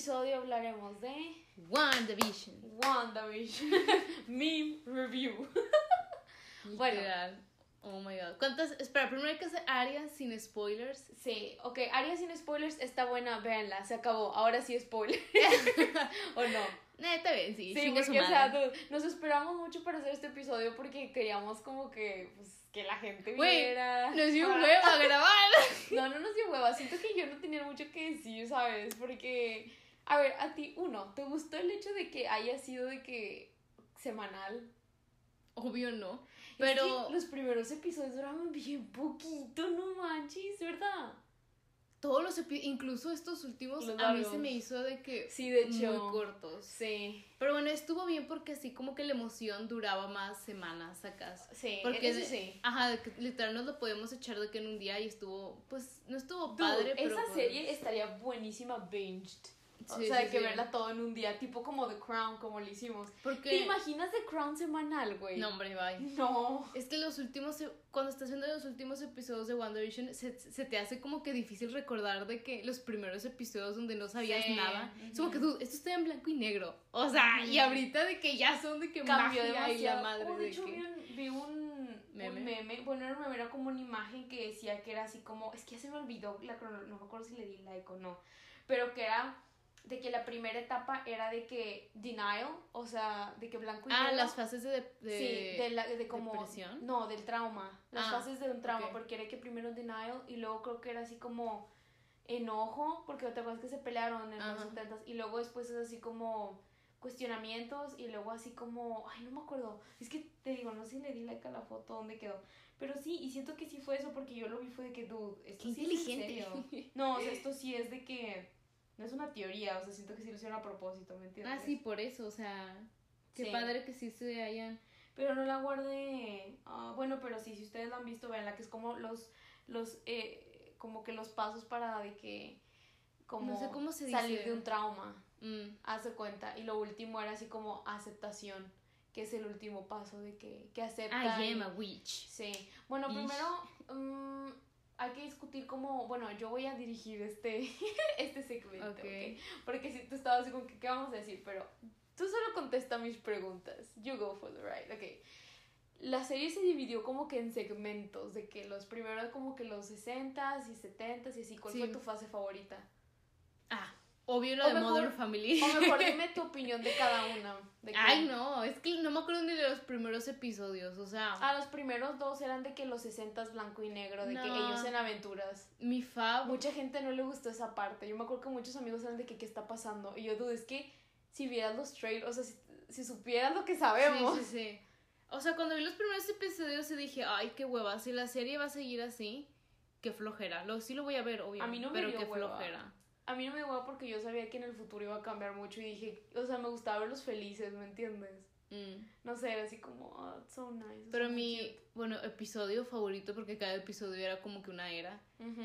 episodio hablaremos de WandaVision. WandaVision. Meme review. bueno. Oh my god. ¿Cuántas? Espera, primero hay que hacer Aria sin spoilers. Sí, ok, Aria sin spoilers está buena, véanla, se acabó. Ahora sí spoiler. ¿O no? Eh, está bien, sí. Sí, porque, o sea, nos esperamos mucho para hacer este episodio porque queríamos como que, pues, que la gente viera. nos dio hueva grabar. No, no nos dio hueva. Siento que yo no tenía mucho que decir, ¿sabes? Porque, a ver, a ti, uno, ¿te gustó el hecho de que haya sido de que semanal? Obvio no. Pero. los primeros episodios duraban bien poquito, no manches, ¿verdad? Todos los episodios, incluso estos últimos, a mí se me hizo de que. Sí, de hecho. Muy cortos. Sí. Pero bueno, estuvo bien porque así como que la emoción duraba más semanas acá. Sí, porque eso sí. Ajá, literal nos lo podemos echar de que en un día y estuvo. Pues no estuvo padre, pero. Esa serie estaría buenísima binged o sea, hay que verla todo en un día, tipo como The Crown, como lo hicimos. ¿Te imaginas The Crown semanal, güey? No, hombre, bye. No. Es que los últimos, cuando estás viendo los últimos episodios de WandaVision, se, se te hace como que difícil recordar de que los primeros episodios donde no sabías nada, es como que tú, esto está en blanco y negro. O sea, y ahorita de que ya son de que Cambió magia y la madre oh, de, hecho, vi un, ¿Meme? bueno, era, era como una imagen que decía que era así como, es que ya se me olvidó la no me acuerdo si le di like o no, pero que era de que la primera etapa era de que denial, o sea, de que blanco y ah, negro. Ah, las fases de, de Sí, de, la, de como depresión. No, del trauma. Las ah, fases de un trauma, porque era que primero denial y luego creo que era así como enojo, porque otra cosa que se pelearon en los 70 y luego después es así como cuestionamientos y luego así como, ay, no me acuerdo. Es que te digo, no sé si le di like a la foto dónde quedó. Pero sí, y siento que sí fue eso porque yo lo vi fue de que, dude, esto sí inteligente. es No, o sea, esto sí es de que no es una teoría, o sea, siento que sí lo hicieron a propósito, ¿me entiendes? Ah, sí, por eso, o sea, qué padre que sí se hayan... Pero no la guardé, ah, bueno, pero sí, si ustedes la han visto, veanla, que es como los, los, eh, como que los pasos para de que, como no sé cómo se salir de un trauma, mm. hace cuenta, y lo último era así como aceptación que es el último paso de que, que acepta. I am a witch. Sí. Bueno, primero, um, hay que discutir cómo, bueno, yo voy a dirigir este, este segmento, okay. Porque si tú estabas así como que, ¿qué vamos a decir? Pero tú solo contesta mis preguntas. You go for the ride, ok. La serie se dividió como que en segmentos, de que los primeros como que los 60s y 70s y así. ¿Cuál fue tu fase favorita? Ah, Obvio lo de Modern Family. O mejor dime tu opinión de cada una. Ay, no, es que no me acuerdo ni de los primeros episodios, o sea. Ah, los primeros dos eran de que los 60 blanco y negro, de que ellos en aventuras. Mi fab. Mucha gente no le gustó esa parte. Yo me acuerdo que muchos amigos eran de que qué está pasando. Y yo dudo, es que si vieras los trailers, o sea, si, si supieras lo que sabemos. Sí, sí, sí. O sea, cuando vi los primeros episodios se dije, ay, qué hueva, si la serie va a seguir así, qué flojera. Lo, sí lo voy a ver, obvio. A mí no me pero qué flojera a mí no me dio porque yo sabía que en el futuro iba a cambiar mucho y dije, o sea, me gustaba verlos felices, ¿me entiendes? Mm. No sé, era así como, oh, so nice. Pero mi, bueno, episodio favorito, porque cada episodio era como que una era,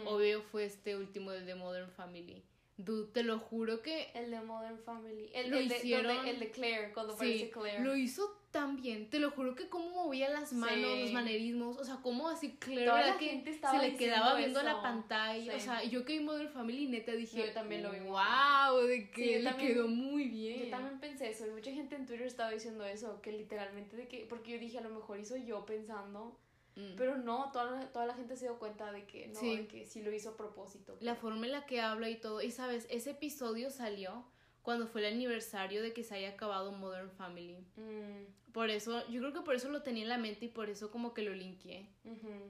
obvio fue este último, el de Modern Family. Dude, te lo juro que... El de Modern Family. El, el de, el de Claire, cuando aparece Claire. Lo hizo tan bien. Te lo juro que cómo movía las manos, los manerismos. O sea, cómo así Claire era que se le quedaba viendo la pantalla. O sea, yo que vi Modern Family, neta dije... yo también lo vi. ¡Wow! De que le quedó muy bien. Yo también pensé eso. Y mucha gente en Twitter estaba diciendo eso. Que literalmente de que... Porque yo dije, a lo mejor hizo yo pensando Mm. Pero no, toda, toda la gente se dio cuenta de que no, sí. de que sí lo hizo a propósito. La forma en la que habla y todo. Y sabes, ese episodio salió cuando fue el aniversario de que se haya acabado Modern Family. Mm. Por eso, yo creo que por eso lo tenía en la mente y por eso como que lo linkeé.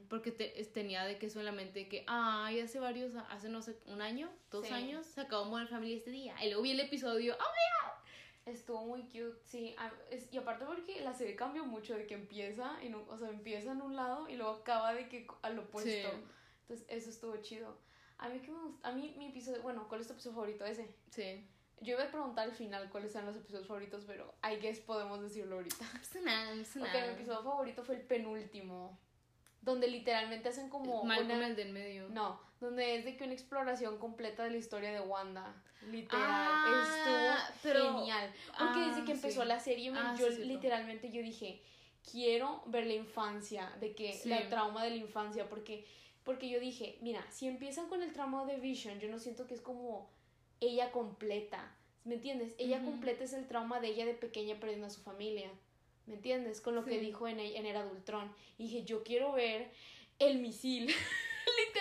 Porque tenía de que eso en la mente que, ay, hace varios, hace no sé, un año, dos años, se acabó Modern Family este día. Y luego vi el episodio, oh god, Estuvo muy cute, sí. y aparte porque la serie cambió mucho de que empieza, en o sea, empieza en un lado y luego acaba de que al opuesto. Entonces, eso estuvo chido. A mí que me gusta, a mí mi episodio, bueno, ¿cuál es tu episodio favorito ese? Sí. Yo iba a preguntar al final cuáles eran los episodios favoritos, pero I guess podemos decirlo ahorita. No nada, no Ok, mi episodio favorito fue el penúltimo donde literalmente hacen como Malcolm el del medio. No, donde es de que una exploración completa de la historia de Wanda. Literal, ah, estuvo genial. Porque desde que ah, empezó la serie, ah, yo literalmente yo dije, quiero ver la infancia, de que la trauma de la infancia, porque porque yo dije, mira, si empiezan con el trauma de Vision, yo no siento que es como ella completa. ¿Me entiendes? Ella completa es el trauma de ella de pequeña perdiendo a su familia. ¿Me entiendes? Con lo que dijo en, en Era Adultrón. Y dije, yo quiero ver el misil.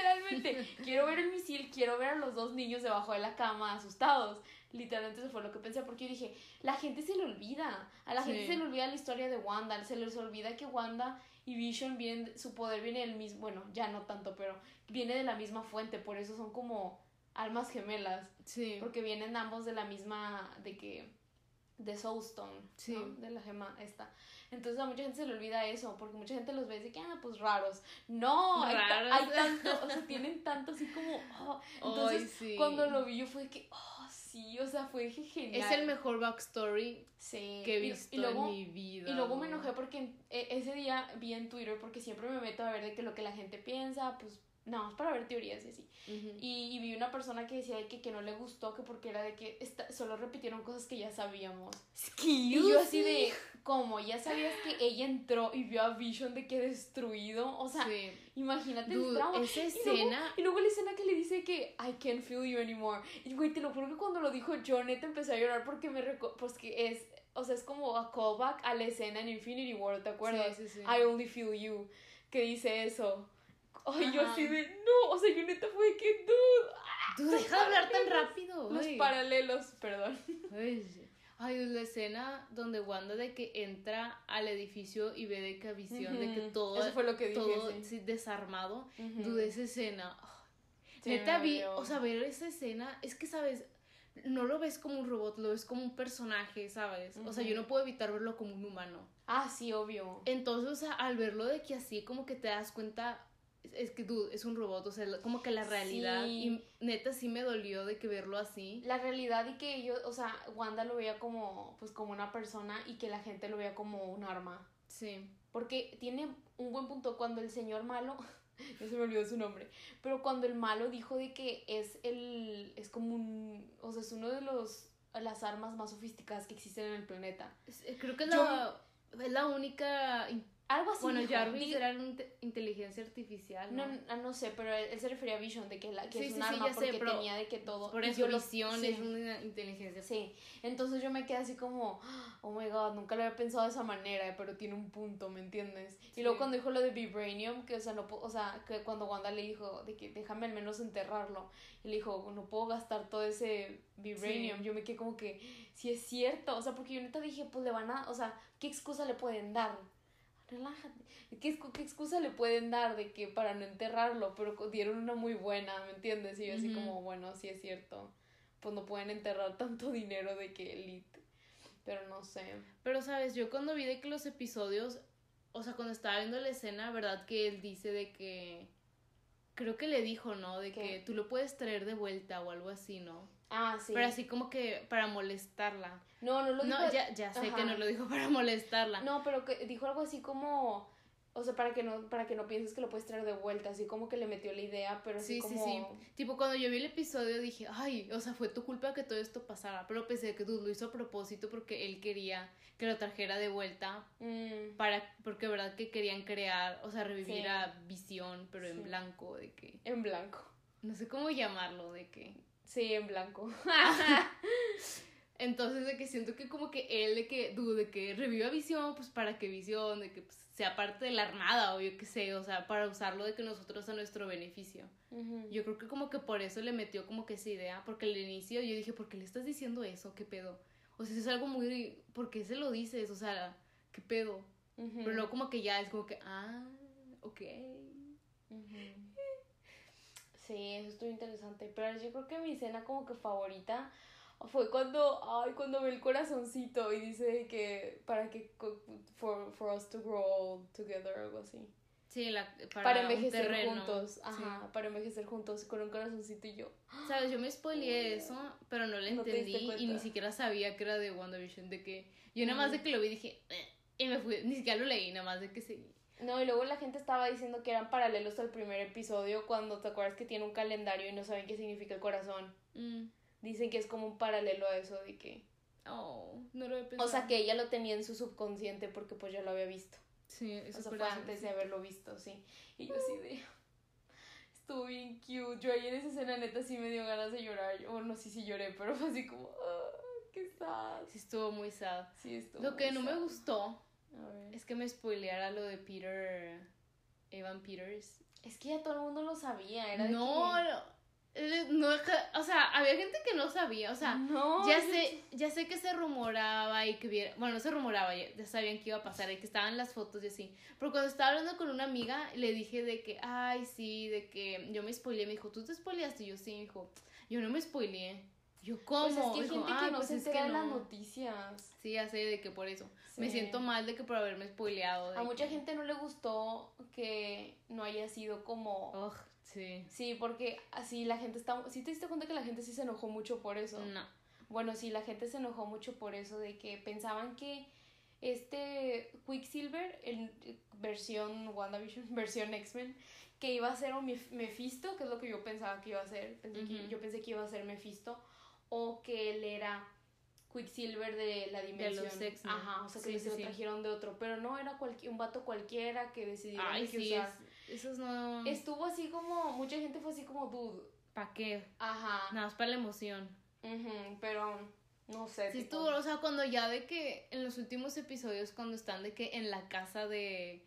Literalmente, quiero ver el misil, quiero ver a los dos niños debajo de la cama asustados. Literalmente eso fue lo que pensé, porque yo dije, la gente se le olvida, a la gente se le olvida la historia de Wanda, se les olvida que Wanda y Vision vienen, su poder viene del mismo, bueno, ya no tanto, pero viene de la misma fuente, por eso son como almas gemelas. Sí. Porque vienen ambos de la misma, de que, de Soulstone, sí. De la gema esta. Entonces a mucha gente se le olvida eso, porque mucha gente los ve y dice que, ah, pues raros. No, hay, tanto, o sea, tienen tanto así como, oh. entonces cuando lo vi yo fue que, oh, sí, o sea, fue genial. Es el mejor backstory que he visto en mi vida. Y luego me enojé porque e, ese día vi en Twitter, porque siempre me meto a ver de que lo que la gente piensa, pues no, es para ver teorías y así. y, vi una persona que decía que, que no le gustó, que porque era de que solo repitieron cosas que ya sabíamos. Y yo así de, ¿cómo? ¿Ya sabías que ella entró y vio a Vision de que destruido? O sea, imagínate el trauma. Esa escena... Y luego, la escena que le dice que I can't feel you anymore. Y güey, te lo juro que cuando lo dijo yo, neta, empecé a llorar porque me... Pues que es... O sea, es como a callback a la escena en Infinity War, ¿te acuerdas? Sí, sí, sí. I only feel you. Que dice eso. Ay, yo así de, no, o sea, yo neta fue que, dude. Tú deja de hablar tan rápido. Los paralelos, perdón. Ay, la escena donde Wanda de que entra al edificio y ve de que visión, de que todo, Eso fue lo que dije, todo sí. desarmado. Dude, esa escena. neta vi, o sea, ver esa escena, es que, ¿sabes? No lo ves como un robot, lo ves como un personaje, ¿sabes? O sea, yo no puedo evitar verlo como un humano. Ah, sí, obvio. Entonces, o sea, al verlo de que así como que te das cuenta, es que tú es un robot, o sea, como que la realidad y neta sí me dolió de que verlo así. La realidad y que yo, o sea, Wanda lo veía como pues como una persona y que la gente lo veía como un arma. Sí. Porque tiene un buen punto cuando el señor malo, ya se me olvidó su nombre, pero cuando el malo dijo de que es el es como un, o sea, es uno de los las armas más sofisticadas que existen en el planeta. Eh, creo que es la, es la única algo así. Bueno, Jarvis era una inteligencia artificial. ¿no? No, no, sé, pero él, se refería a Vision, de que, la, que es un arma porque tenía de que todo. Por eso Vision es una inteligencia. Sí, entonces yo me quedé así como, oh my god, nunca lo había pensado de esa manera, pero tiene un punto, ¿me entiendes? Y luego cuando dijo lo de Vibranium, que o sea, no, o sea, que cuando Wanda le dijo de que déjame al menos enterrarlo, y le dijo, no puedo gastar todo ese Vibranium, yo me quedé como que, si es cierto, o sea, porque yo neta dije, pues le van a, o sea, ¿qué excusa le pueden dar? Relájate. ¿Qué, ¿Qué, excusa le pueden dar de que para no enterrarlo? Pero dieron una muy buena, ¿me entiendes? Y yo así como, bueno, sí es cierto. Pues no pueden enterrar tanto dinero de que Elite. Pero no sé. Pero, ¿sabes? Yo cuando vi de que los episodios, o sea, cuando estaba viendo la escena, ¿verdad? Que él dice de que... Creo que le dijo, ¿no? De que tú lo puedes traer de vuelta o algo así, ¿no? Ah, sí. Pero así como que para molestarla. No, no lo dijo. No, ya, ya sé que no lo dijo para molestarla. No, pero que dijo algo así como. O sea, para que no, para que no pienses que lo puedes traer de vuelta, así como que le metió la idea, pero así sí, como... Sí, sí, Tipo, cuando yo vi el episodio dije, ay, o sea, fue tu culpa que todo esto pasara, pero pensé que tú lo hizo a propósito porque él quería que lo trajera de vuelta, mm. para, porque verdad que querían crear, o sea, revivir a Visión, pero en blanco, de que... En blanco. No sé cómo llamarlo, de que... Sí, en blanco. Entonces, de que siento que como que él, de que, dude, de que reviva Visión, pues para que Visión, de que pues, sea parte de la armada o yo qué sé, o sea, para usarlo de que nosotros a nuestro beneficio. Yo creo que como que por eso le metió como que esa idea, porque al inicio yo dije, ¿por qué le estás diciendo eso? ¿Qué pedo? O sea, es algo muy... ¿Por qué se lo dices? O sea, ¿qué pedo? Pero luego como que ya es como que, ah, ok. Sí, eso estuvo interesante. Pero yo creo que mi escena como que favorita fue cuando, ay, cuando ve el corazoncito y dice que para que, for, for us to grow together, algo así. Sí, la, para, envejecer juntos, ajá, para envejecer juntos con un corazoncito y yo. Sabes, yo me spoileé eso, pero no lo entendí y ni siquiera sabía que era de WandaVision, de que yo nada más de que lo vi dije, eh", y me fui, ni siquiera lo leí, nada más de que seguí. No, y luego la gente estaba diciendo que eran paralelos al primer episodio cuando te acuerdas que tiene un calendario y no saben qué significa el corazón. Mm. Dicen que es como un paralelo a eso de que... Oh, no lo he pensado. O sea, que ella lo tenía en su subconsciente porque pues ya lo había visto. Sí, eso o sea, fue antes de haberlo visto, sí. Y yo así de... Estuvo bien cute. Yo ahí en esa escena neta sí me dio ganas de llorar. O no sé si lloré, pero fue así como, ah, qué sad. Sí, estuvo muy sad. Sí, estuvo Lo que no me gustó es que me spoileara lo de Peter, Evan Peters. Es que ya todo el mundo lo sabía, era no, no, no, o sea, había gente que no sabía, o sea, ya sé, ya sé que se rumoraba y que bueno, no se rumoraba, ya, sabían que iba a pasar y que estaban las fotos y así. Pero cuando estaba hablando con una amiga, le dije de que, ay, sí, de que yo me spoileé, me dijo, ¿tú te spoileaste? Y yo sí, me dijo, yo no me spoileé. Yo, ¿cómo? Pues es que hay gente que no pues se entera de las noticias. Sí, ya sé de que por eso. Me siento mal de que por haberme spoileado. A mucha gente no le gustó que no haya sido como... Sí. Sí, porque así la gente está... ¿Sí te diste cuenta que la gente sí se enojó mucho por eso? No. Bueno, sí, la gente se enojó mucho por eso, de que pensaban que este Quicksilver, en versión WandaVision, versión X-Men, que iba a ser un Mephisto, que es lo que yo pensaba que iba a ser. yo pensé que iba a ser Mephisto, o que él era Quicksilver de la dimensión. De los Ajá, o sea que se lo trajeron de otro, pero no era un vato cualquiera que decidieron Ay, que sí, esos no. Estuvo así como, mucha gente fue así como, dude. ¿Para qué? Ajá. Nada más para la emoción. pero no sé. Sí, estuvo, o sea, cuando ya de que en los últimos episodios, cuando están de que en la casa de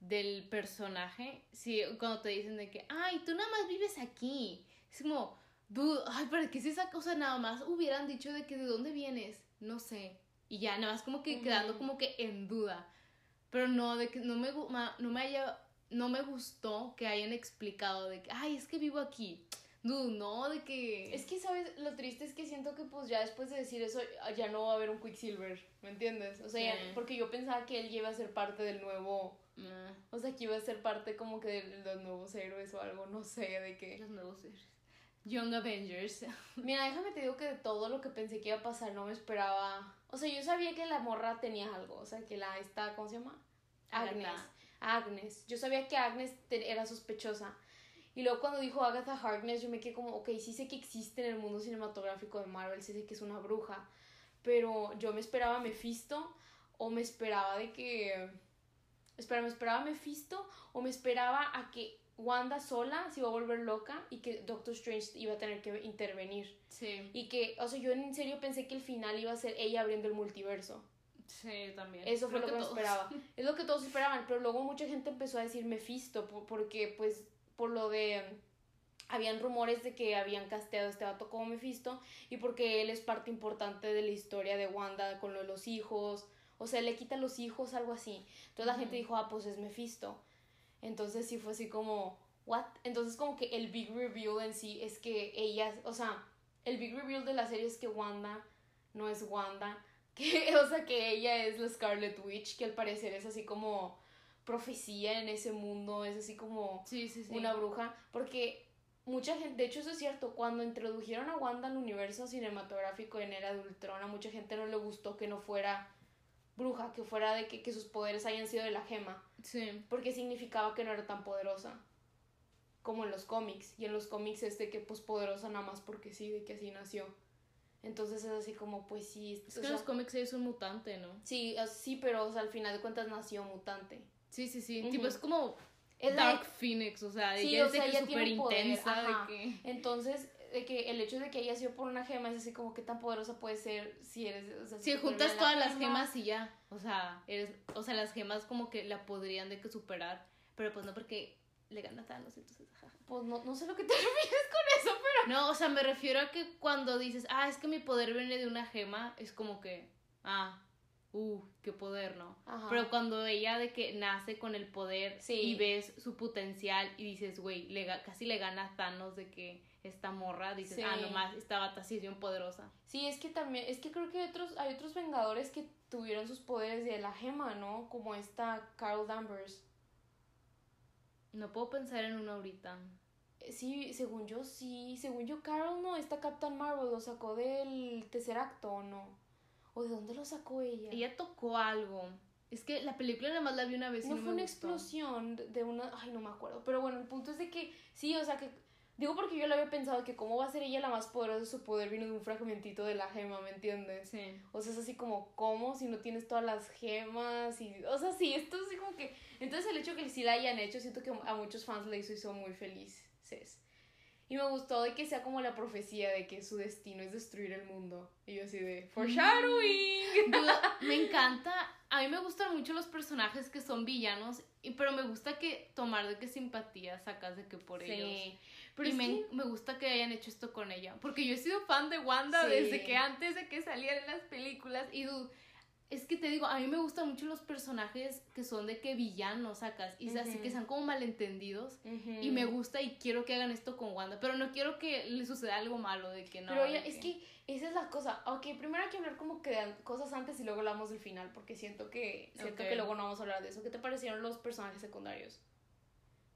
del personaje, sí, cuando te dicen de que, ay, tú nada más vives aquí. Es como, dude, ay, ¿para qué es esa cosa? Nada más hubieran dicho de que de dónde vienes, no sé. Y ya, nada más como que quedando como que en duda. Pero no, de que no me, no me haya no me gustó que hayan explicado de que, ay, es que vivo aquí. Dude, no, de que... Es que, ¿sabes? Lo triste es que siento que pues ya después de decir eso ya no va a haber un Quicksilver, ¿me entiendes? O sea, porque yo pensaba que él iba a ser parte del nuevo... O sea, que iba a ser parte como que de los nuevos héroes o algo, no sé, de qué. Los nuevos héroes. Young Avengers. Mira, déjame te digo que de todo lo que pensé que iba a pasar no me esperaba... O sea, yo sabía que la morra tenía algo, o sea, que la esta, ¿cómo se llama? Agnes. Agnes. Yo sabía que Agnes era sospechosa. Y luego cuando dijo Agatha Harkness, yo me quedé como, ok, sí sé que existe en el mundo cinematográfico de Marvel, sí sé que es una bruja, pero yo me esperaba a Mephisto o me esperaba de que... Espera, me esperaba a Mephisto o me esperaba a que Wanda sola se iba a volver loca y que Doctor Strange iba a tener que intervenir. Sí. Y que, o sea, yo en serio pensé que el final iba a ser ella abriendo el multiverso. Sí, también. Eso fue lo que, esperaba. Es lo que todos esperaban, pero luego mucha gente empezó a decir Mephisto, porque pues por lo de... Habían rumores de que habían casteado a este vato como Mephisto y porque él es parte importante de la historia de Wanda con lo de los hijos. O sea, le quita los hijos, algo así. Entonces la gente dijo, ah, pues es Mephisto. Entonces sí fue así como, ¿what? Entonces como que el big reveal en sí es que ella, o sea, el big reveal de la serie es que Wanda no es Wanda que, o sea, que ella es la Scarlet Witch, que al parecer es así como profecía en ese mundo, es así como una bruja, porque mucha gente, de hecho eso es cierto, cuando introdujeron a Wanda al universo cinematográfico en Era de Ultron, a mucha gente no le gustó que no fuera bruja, que fuera de que, que sus poderes hayan sido de la gema, sí. porque significaba que no era tan poderosa como en los cómics, y en los cómics es de que pues poderosa nada más porque sí, de que así nació. Entonces es así como, pues sí. Es que en los cómics es un mutante, ¿no? Sí, sí, pero al final de cuentas nació mutante. Sí, sí, sí. Tipo, es como Dark Phoenix, o sea, sí, o sea, ella súper intensa. De que... Entonces, de que el hecho de que ella sido por una gema es así como que tan poderosa puede ser si eres. O sea, si, juntas todas las gemas y ya. O sea, eres, o sea, las gemas como que la podrían de que superar. Pero pues no porque le gana Thanos, entonces, Pues no, no sé lo que te refieres con eso, pero... No, o sea, me refiero a que cuando dices, ah, es que mi poder viene de una gema, es como que, ah, uh, qué poder, ¿no? Pero cuando ella de que nace con el poder y ves su potencial y dices, güey, le, casi le gana a Thanos de que esta morra, dices, ah, nomás, esta bata sí es bien poderosa. Sí, es que también, es que creo que hay otros, hay otros vengadores que tuvieron sus poderes de la gema, ¿no? Como esta Carl Danvers. No puedo pensar en uno ahorita. Eh, sí, según yo sí. Según yo, Carol no, esta Captain Marvel lo sacó del tercer acto o no. ¿O de dónde lo sacó ella? Ella tocó algo. Es que la película nada más la vi una vez. No, y no fue una explosión de una. Ay, no me acuerdo. Pero bueno, el punto es de que sí, o sea que Digo porque yo lo había pensado que cómo va a ser ella la más poderosa, su poder vino de un fragmentito de la gema, ¿me entiendes? Sí. O sea, es así como, ¿cómo? Si no tienes todas las gemas y... O sea, sí, esto es así como que... Entonces el hecho que sí la hayan hecho, siento que a muchos fans le hizo, hizo muy felices. Y me gustó de que sea como la profecía de que su destino es destruir el mundo. Y yo así de, foreshadowing. me encanta, a mí me gustan mucho los personajes que son villanos, pero me gusta que tomar de qué simpatía sacas de que por sí. ellos. Pero y me, me, gusta que hayan hecho esto con ella. Porque yo he sido fan de Wanda desde que antes de que salieran las películas. Y es que te digo, a mí me gustan mucho los personajes que son de que villanos sacas. Y así que sean como malentendidos. Y me gusta y quiero que hagan esto con Wanda. Pero no quiero que le suceda algo malo de que no. Pero es que esa es la cosa. Ok, primero hay que hablar como que de cosas antes y luego hablamos del final. Porque siento que, siento que luego no vamos a hablar de eso. ¿Qué te parecieron los personajes secundarios?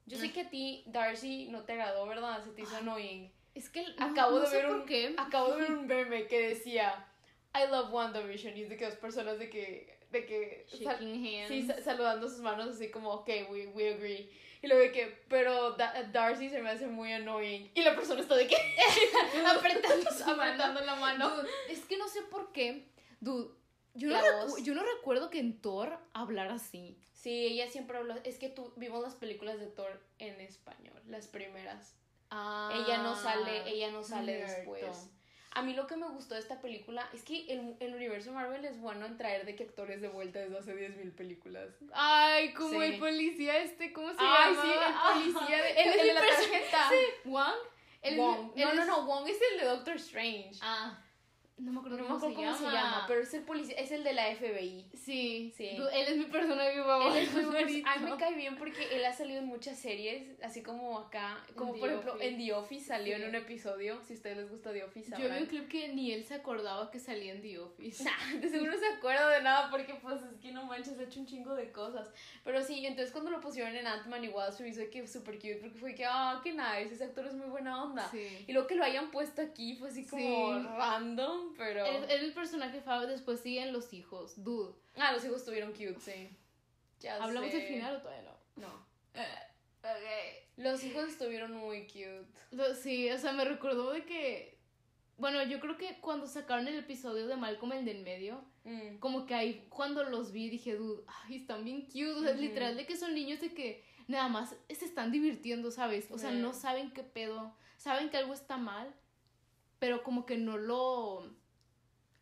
Yo sé que a ti Darcy no te agradó, ¿verdad? Se te hizo annoying. Es que acabo de ver un qué. acabo de ver un meme que decía I love WandaVision y es de que dos personas de que de que sí, saludando sus manos así como ok, we, we agree. Y luego de que, pero Darcy se me hace muy annoying. Y la persona está de que apretando, apretando la mano. es que no sé por qué. Dude, yo no, yo no recuerdo que en Thor hablara así. Sí, ella siempre habló. Es que tú vimos las películas de Thor en español, las primeras. Ah, ella no sale, ella no sale después. A mí lo que me gustó de esta película es que el, el, universo Marvel es bueno en traer de que actores de vuelta desde hace 10.000 películas. Ay, como el policía este, ¿cómo se llama? Ay, sí, el policía de, el, de la tarjeta. Sí, Wong. no, no, no, Wong es el de Doctor Strange. Ah. No me acuerdo, cómo, se, llama. pero es el policía, es el de la FBI. Sí, sí. Él es mi personaje favorito. A mí me cae bien porque él ha salido en muchas series, así como acá, como por ejemplo en The Office salió en un episodio, si a ustedes les gusta The Office. Yo vi un clip que ni él se acordaba que salía en The Office. de seguro se acuerda de nada porque pues es que no manches, ha hecho un chingo de cosas. Pero sí, entonces cuando lo pusieron en Ant-Man igual se me hizo que súper cute porque fue que, ah, qué nice, ese actor es muy buena onda. Y luego que lo hayan puesto aquí fue así como random pero... Es, el personaje favorito, después siguen los hijos, dude. Ah, los hijos estuvieron cute, sí. ¿Hablamos del final o todavía no? No. okay. Los hijos estuvieron muy cute. Sí, o sea, me recordó de que... Bueno, yo creo que cuando sacaron el episodio de Malcolm el del medio, mm. como que ahí cuando los vi dije, dude, ay, están bien cute. O sea, literal de que son niños de que nada más se están divirtiendo, ¿sabes? O sea, no saben qué pedo, saben que algo está mal, pero como que no lo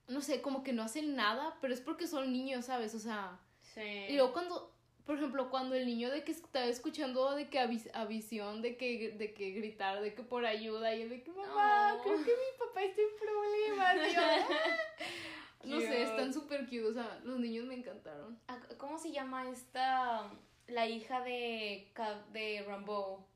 no sé, como que no hacen nada, pero es porque son niños, ¿sabes? O sea, sí. Y luego cuando, por ejemplo, cuando el niño de que estaba escuchando de que a, visión, de que, de que gritar, de que por ayuda, y él de que mamá, creo que mi papá está en problemas. no sé, están súper cute, o sea, los niños me encantaron. Ah, ¿Cómo se llama esta, la hija de, de Rambo?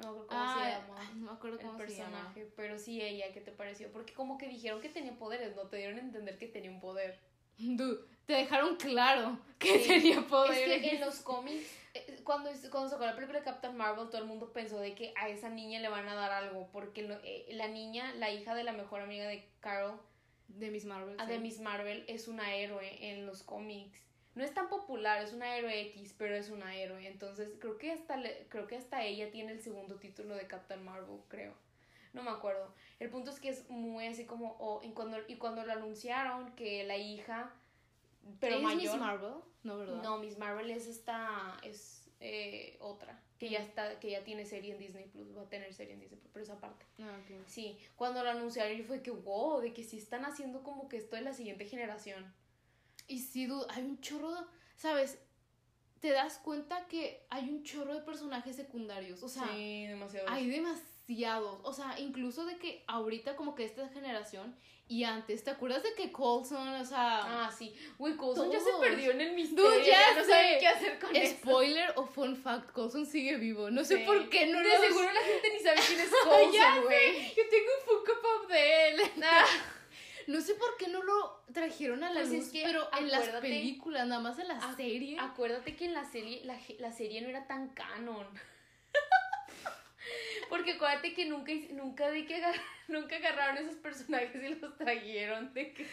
No me acuerdo cómo se llama. no me acuerdo cómo el personaje, pero sí ella, ¿qué te pareció? Porque como que dijeron que tenía poderes, no te dieron a entender que tenía un poder. Dude, te dejaron claro que tenía poderes. Es que en los cómics, eh, cuando, cuando sacó la película de Captain Marvel, todo el mundo pensó de que a esa niña le van a dar algo, porque eh, la niña, la hija de la mejor amiga de Carol, de Miss Marvel, ah, de Miss Marvel, es una héroe en los cómics no es tan popular, es una héroe X, pero es una héroe. Entonces, creo que hasta, creo que hasta ella tiene el segundo título de Captain Marvel, creo. No me acuerdo. El punto es que es muy así como. Oh, y, cuando, y cuando lo anunciaron que la hija. Pero ¿Es Miss Marvel? No, ¿verdad? No, Miss Marvel es esta. Es eh, otra. Que ya está, que ya tiene serie en Disney Plus. Va a tener serie en Disney Plus, pero esa parte. Ah, Sí. Cuando lo anunciaron fue que wow, de que sí están haciendo como que esto es la siguiente generación. Y sí, hay un chorro, ¿sabes? Te das cuenta que hay un chorro de personajes secundarios. O sea, sí, demasiados. Hay demasiados. O sea, incluso de que ahorita como que esta generación y antes, ¿te acuerdas de que Colson, o sea... Ah, sí. Uy, Colson ya se perdió en el misterio. ya, no sé qué hacer con Spoiler o fun fact, Colson sigue vivo. No sé por qué no De seguro la gente ni sabe quién es Colson, güey. Yo tengo un Funko Pop de él. Ah. No sé por qué no lo trajeron a la pues luz, pero en las películas, nada más en la serie. Acuérdate que en la serie, la, serie no era tan canon. Porque acuérdate que nunca, nunca, de que nunca agarraron esos personajes y los trajeron de que...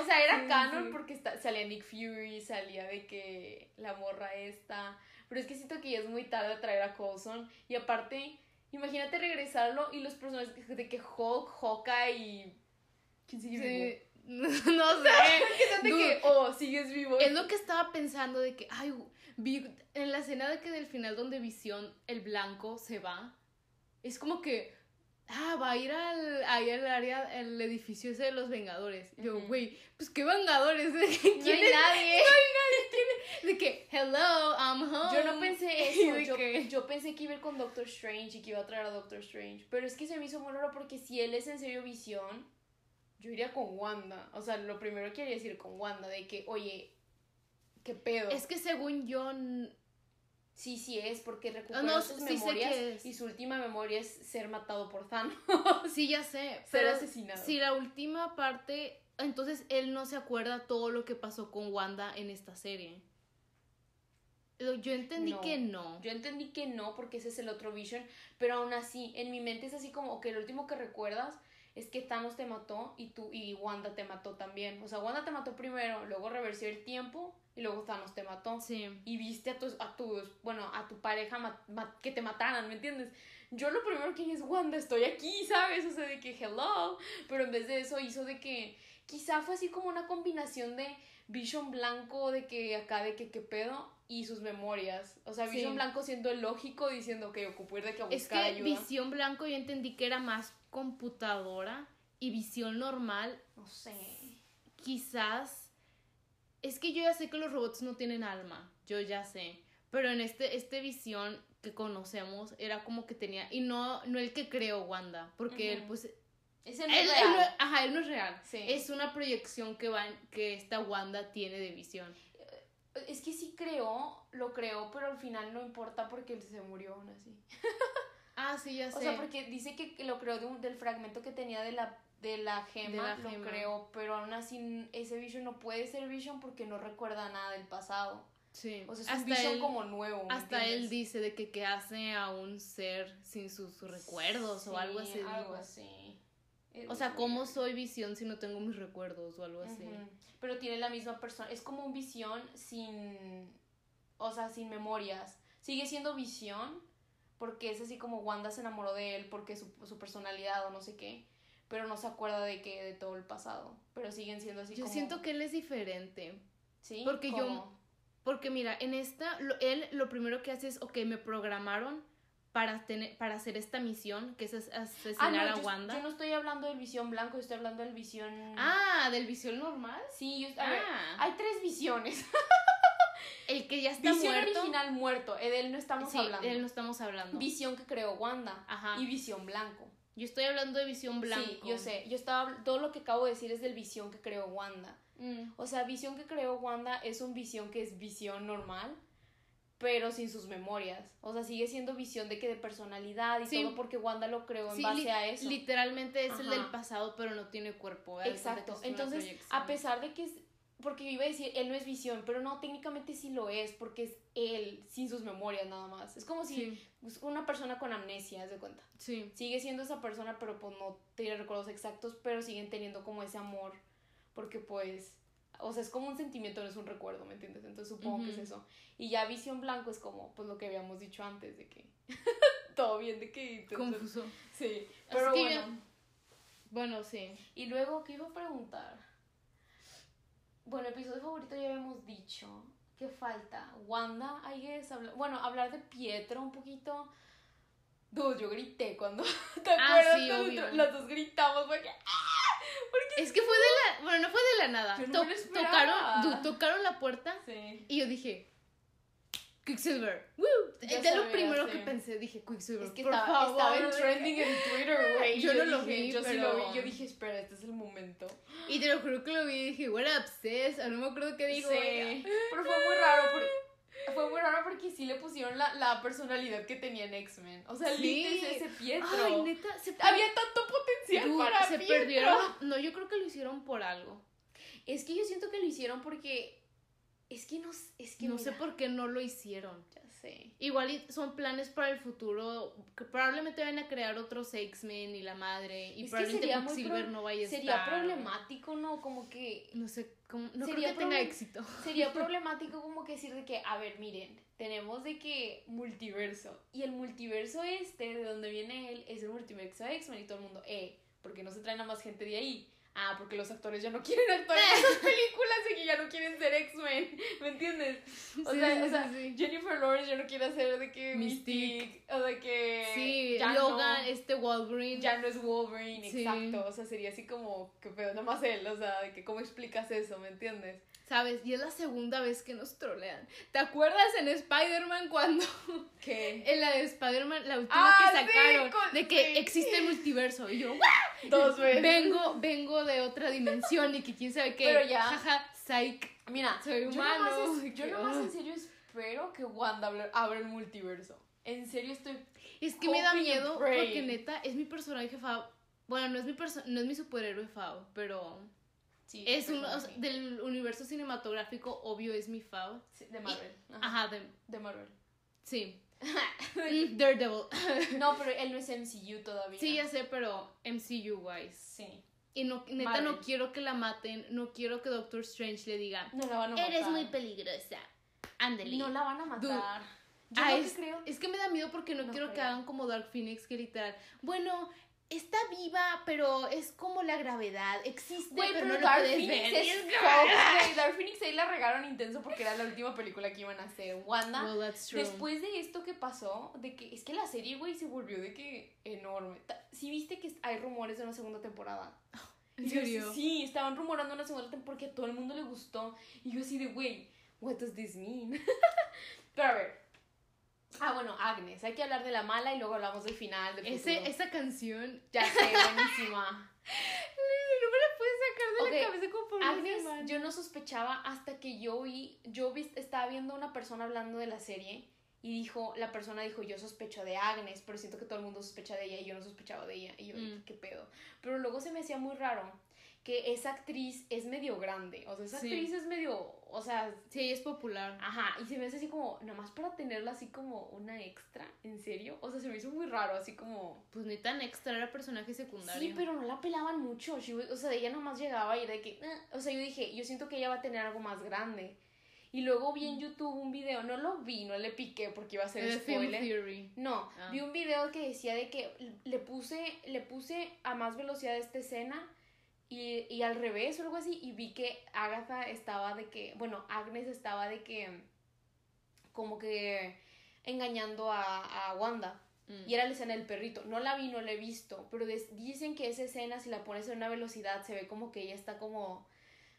O sea, era canon porque salía Nick Fury, salía de que la morra esta. Pero es que siento que ya es muy tarde traer a Coulson. Y aparte, Imagínate regresarlo y los personajes de que Hulk, Hawkeye y... ¿Quién sigue vivo? No, sé. que, oh, sigues vivo. Es lo que estaba pensando de que, ay, en la escena de que del final donde Visión, el blanco, se va, es como que, ah, va a ir al, ahí al área, el edificio ese de los Vengadores. Yo, güey, pues qué Vengadores, ¿de ¿quién no hay nadie. No hay nadie. De que, hello, I'm home. Yo no pensé eso. Yo, yo, pensé que iba a ir con Doctor Strange y que iba a traer a Doctor Strange. Pero es que se me hizo muy raro porque si él es en serio visión, yo iría con Wanda. O sea, lo primero que quería decir con Wanda, de que, oye, ¿qué pedo? Es que según yo Sí, sí es, porque recupera sus memorias y su última memoria es ser matado por Thanos. sí, ya sé. ser asesinado. Si la última parte, entonces él no se acuerda todo lo que pasó con Wanda en esta serie. Yo entendí que no. Yo entendí que no, porque ese es el otro Vision, pero aún así, en mi mente es así como que el último que recuerdas es que Thanos te mató y tú y Wanda te mató también. O sea, Wanda te mató primero, luego reversió el tiempo y luego Thanos te mató. Sí. Y viste a tus, a tus bueno, a tu pareja que te mataran, ¿me entiendes? Yo lo primero que es, Wanda, estoy aquí, ¿sabes? O sea, de que hello. Pero en vez de eso hizo de que quizá fue así como una combinación de Vision Blanco, de que acá, de que qué pedo, y sus memorias. O sea, Vision Blanco siendo el lógico, diciendo que ocupó ir de que buscar es que Visión Blanco yo entendí que era más computadora y visión normal. No sé. Quizás es que yo ya sé que los robots no tienen alma, yo ya sé. Pero en este, este visión que conocemos era como que tenía. Y no, no el que creó Wanda, porque él, pues. Es él, real. ajá, él no es real. Es una proyección que, va, que esta Wanda tiene de visión. Es que sí creó, lo creó, pero al final no importa porque él se murió aún así. ah, sí, ya sé. O sea, porque dice que lo creó del fragmento que tenía de la de la gema, lo creo, pero aún así ese Vision no puede ser Vision porque no recuerda nada del pasado. Sí. O sea, es un Vision como nuevo. Hasta él dice de que qué hace a un ser sin sus recuerdos o algo así. Algo así. O sea, ¿cómo soy visión si no tengo mis recuerdos o algo así? Pero tiene la misma persona. Es como un visión sin. O sea, sin memorias. Sigue siendo visión porque es así como Wanda se enamoró de él porque su, su personalidad o no sé qué pero no se acuerda de que de todo el pasado, pero siguen siendo así yo siento que él es diferente. ¿Sí? Porque yo porque mira, en esta él lo primero que hace es, ok, me programaron para tener para hacer esta misión, que es asesinar ah, a Wanda. Yo no estoy hablando del visión blanco, estoy hablando del visión Ah, del visión normal? Sí, yo, ah. hay tres visiones. El que ya está visión original muerto, de él no estamos hablando. De él no estamos hablando. Visión que creó Wanda Ajá. y visión blanco. Yo estoy hablando de visión blanco. Sí, yo sé. Yo estaba. Todo lo que acabo de decir es del visión que creó Wanda. Mm. O sea, visión que creó Wanda es un visión que es visión normal, pero sin sus memorias. O sea, sigue siendo visión de que de personalidad y todo porque Wanda lo creó en base a eso. Literalmente es el del pasado, pero no tiene cuerpo. Exacto. Entonces, a pesar de que es porque yo iba a decir, él no es visión, pero no, técnicamente sí lo es, porque es él, sin sus memorias nada más. Es como si una persona con amnesia, de cuenta. Sí. Sigue siendo esa persona, pero pues no tiene recuerdos exactos, pero siguen teniendo como ese amor, porque pues, o sea, es como un sentimiento, no es un recuerdo, ¿me entiendes? Entonces supongo que es eso. Y ya visión blanco es como, pues lo que habíamos dicho antes, de que todo bien, de que... Confuso. Sí, pero bueno. Bueno, sí. Y luego, ¿qué iba a preguntar? Bueno, episodio favorito ya habíamos dicho. ¿Qué falta? Wanda, hay que hablar. Bueno, hablar de Pietro un poquito. Dude, yo grité cuando. ¿Te ah, acuerdas? Sí, obvio. Los dos gritamos porque. ¡ah! porque es que fue de la. Bueno, no fue de la nada. tocaron, tocaron la puerta. Sí. Y yo dije, Quicksilver. ¡Woo! Es lo primero que pensé. Dije, Quicksilver. Es que por estaba, favor. estaba en trending en Twitter, güey. Yo, no lo vi. Yo sí lo vi. Yo dije, espera, este es el momento. Y te lo juro que lo vi y dije, what up, sis? No me acuerdo qué dijo. Sí. Pero fue muy raro. Porque, fue muy raro porque sí le pusieron la, la personalidad que tenía en X-Men. O sea, sí. ese Pietro. Ay, neta. Había tanto potencial para se perdieron. No, yo creo que lo hicieron por algo. Es que yo siento que lo hicieron porque es es que no, es que no sé por qué no lo hicieron. Ya Igual son planes para el futuro, que probablemente van a crear otros X-Men y la madre, y probablemente Quicksilver no vaya a estar. Sería problemático, ¿no? Como que... No sé, como, no creo que tenga éxito. Sería problemático como que decir de que, a ver, miren, tenemos de que multiverso, y el multiverso este, de donde viene él, es el multiverso de X-Men, y todo el mundo, eh, porque no se traen a más gente de ahí ah, porque los actores ya no quieren actuar en esas películas y que ya no quieren ser X-Men, ¿me entiendes? O sea, o sea Jennifer Lawrence ya no quiere hacer de que Mystique, o de que sí, Logan, este Wolverine. Ya no es Wolverine, exacto, o sea, sería así como que pedo nada más él, o sea, de que cómo explicas eso, ¿me entiendes? ¿Sabes? Y es la segunda vez que nos trolean. ¿Te acuerdas en Spider-Man cuando... ¿Qué? En la de Spider-Man, la última que ah, sacaron, de que existe el multiverso. Y yo, Dos veces. Vengo, vengo de otra dimensión y que quién sabe qué. Pero ya. Jaja, psych. Mira, soy humano. Yo nomás, en serio espero que Wanda abra el multiverso. En serio estoy... Es que me da miedo porque neta es mi personaje fav. Bueno, no es mi, no es mi superhéroe fav, pero es uno del universo cinematográfico, obvio, es mi fav. de Marvel. ajá, de, de, Marvel. Sí. Mm, Daredevil. no, pero él no es MCU todavía. Sí, ya sé, pero MCU wise. Sí. Y no, neta, no quiero que la maten. No quiero que Doctor Strange le diga. No la van a matar. Eres muy peligrosa. Ándale. No la van a matar. Yo ah, es, creo. Es que me da miedo porque no, quiero que hagan como Dark Phoenix, que literal. Bueno, está viva, pero es como la gravedad. Existe, pero, no Dark lo Phoenix Es Dark Phoenix ahí la regaron intenso porque era la última película que iban a hacer. Wanda, después de esto que pasó, de que es que la serie, güey, se volvió de que enorme. Si viste que hay rumores de una segunda temporada. ¿En serio? sí, estaban rumorando una segunda temporada porque a todo el mundo le gustó. Y yo así de, güey, what does this mean? pero a ver, Ah, bueno, Agnes. Hay que hablar de la mala y luego hablamos del final. Del Ese, esa canción. Ya sé, buenísima. no me la puedes sacar de la cabeza como por Agnes, yo no sospechaba hasta que yo vi, yo vi, estaba viendo a una persona hablando de la serie y dijo, la persona dijo, yo sospecho de Agnes, pero siento que todo el mundo sospecha de ella y yo no sospechaba de ella. Y yo, mm. ¿qué pedo? Pero luego se me hacía muy raro que esa actriz es medio grande. O sea, esa actriz es medio. O sea. Sí, es popular. Ajá. Y se me hace así como. Nomás para tenerla así como una extra. ¿En serio? O sea, se me hizo muy raro. Así como. Pues ni tan extra, era personaje secundario. Sí, pero no la pelaban mucho. o sea, ella nomás llegaba y era de que. Eh", o sea, yo dije, yo siento que ella va a tener algo más grande. Y luego vi en YouTube un video, no lo vi, no le piqué porque iba a ser spoiler. Theory. No, ah. vi un video que decía de que le puse, le puse a más velocidad esta escena y, y, al revés o algo así, y vi que Agatha estaba de que, bueno, Agnes estaba de que, como que engañando a, a Wanda. Mm. Y era la escena del perrito. No la vi, no la he visto, pero dicen que esa escena, si la pones en una velocidad, se ve como que ella está como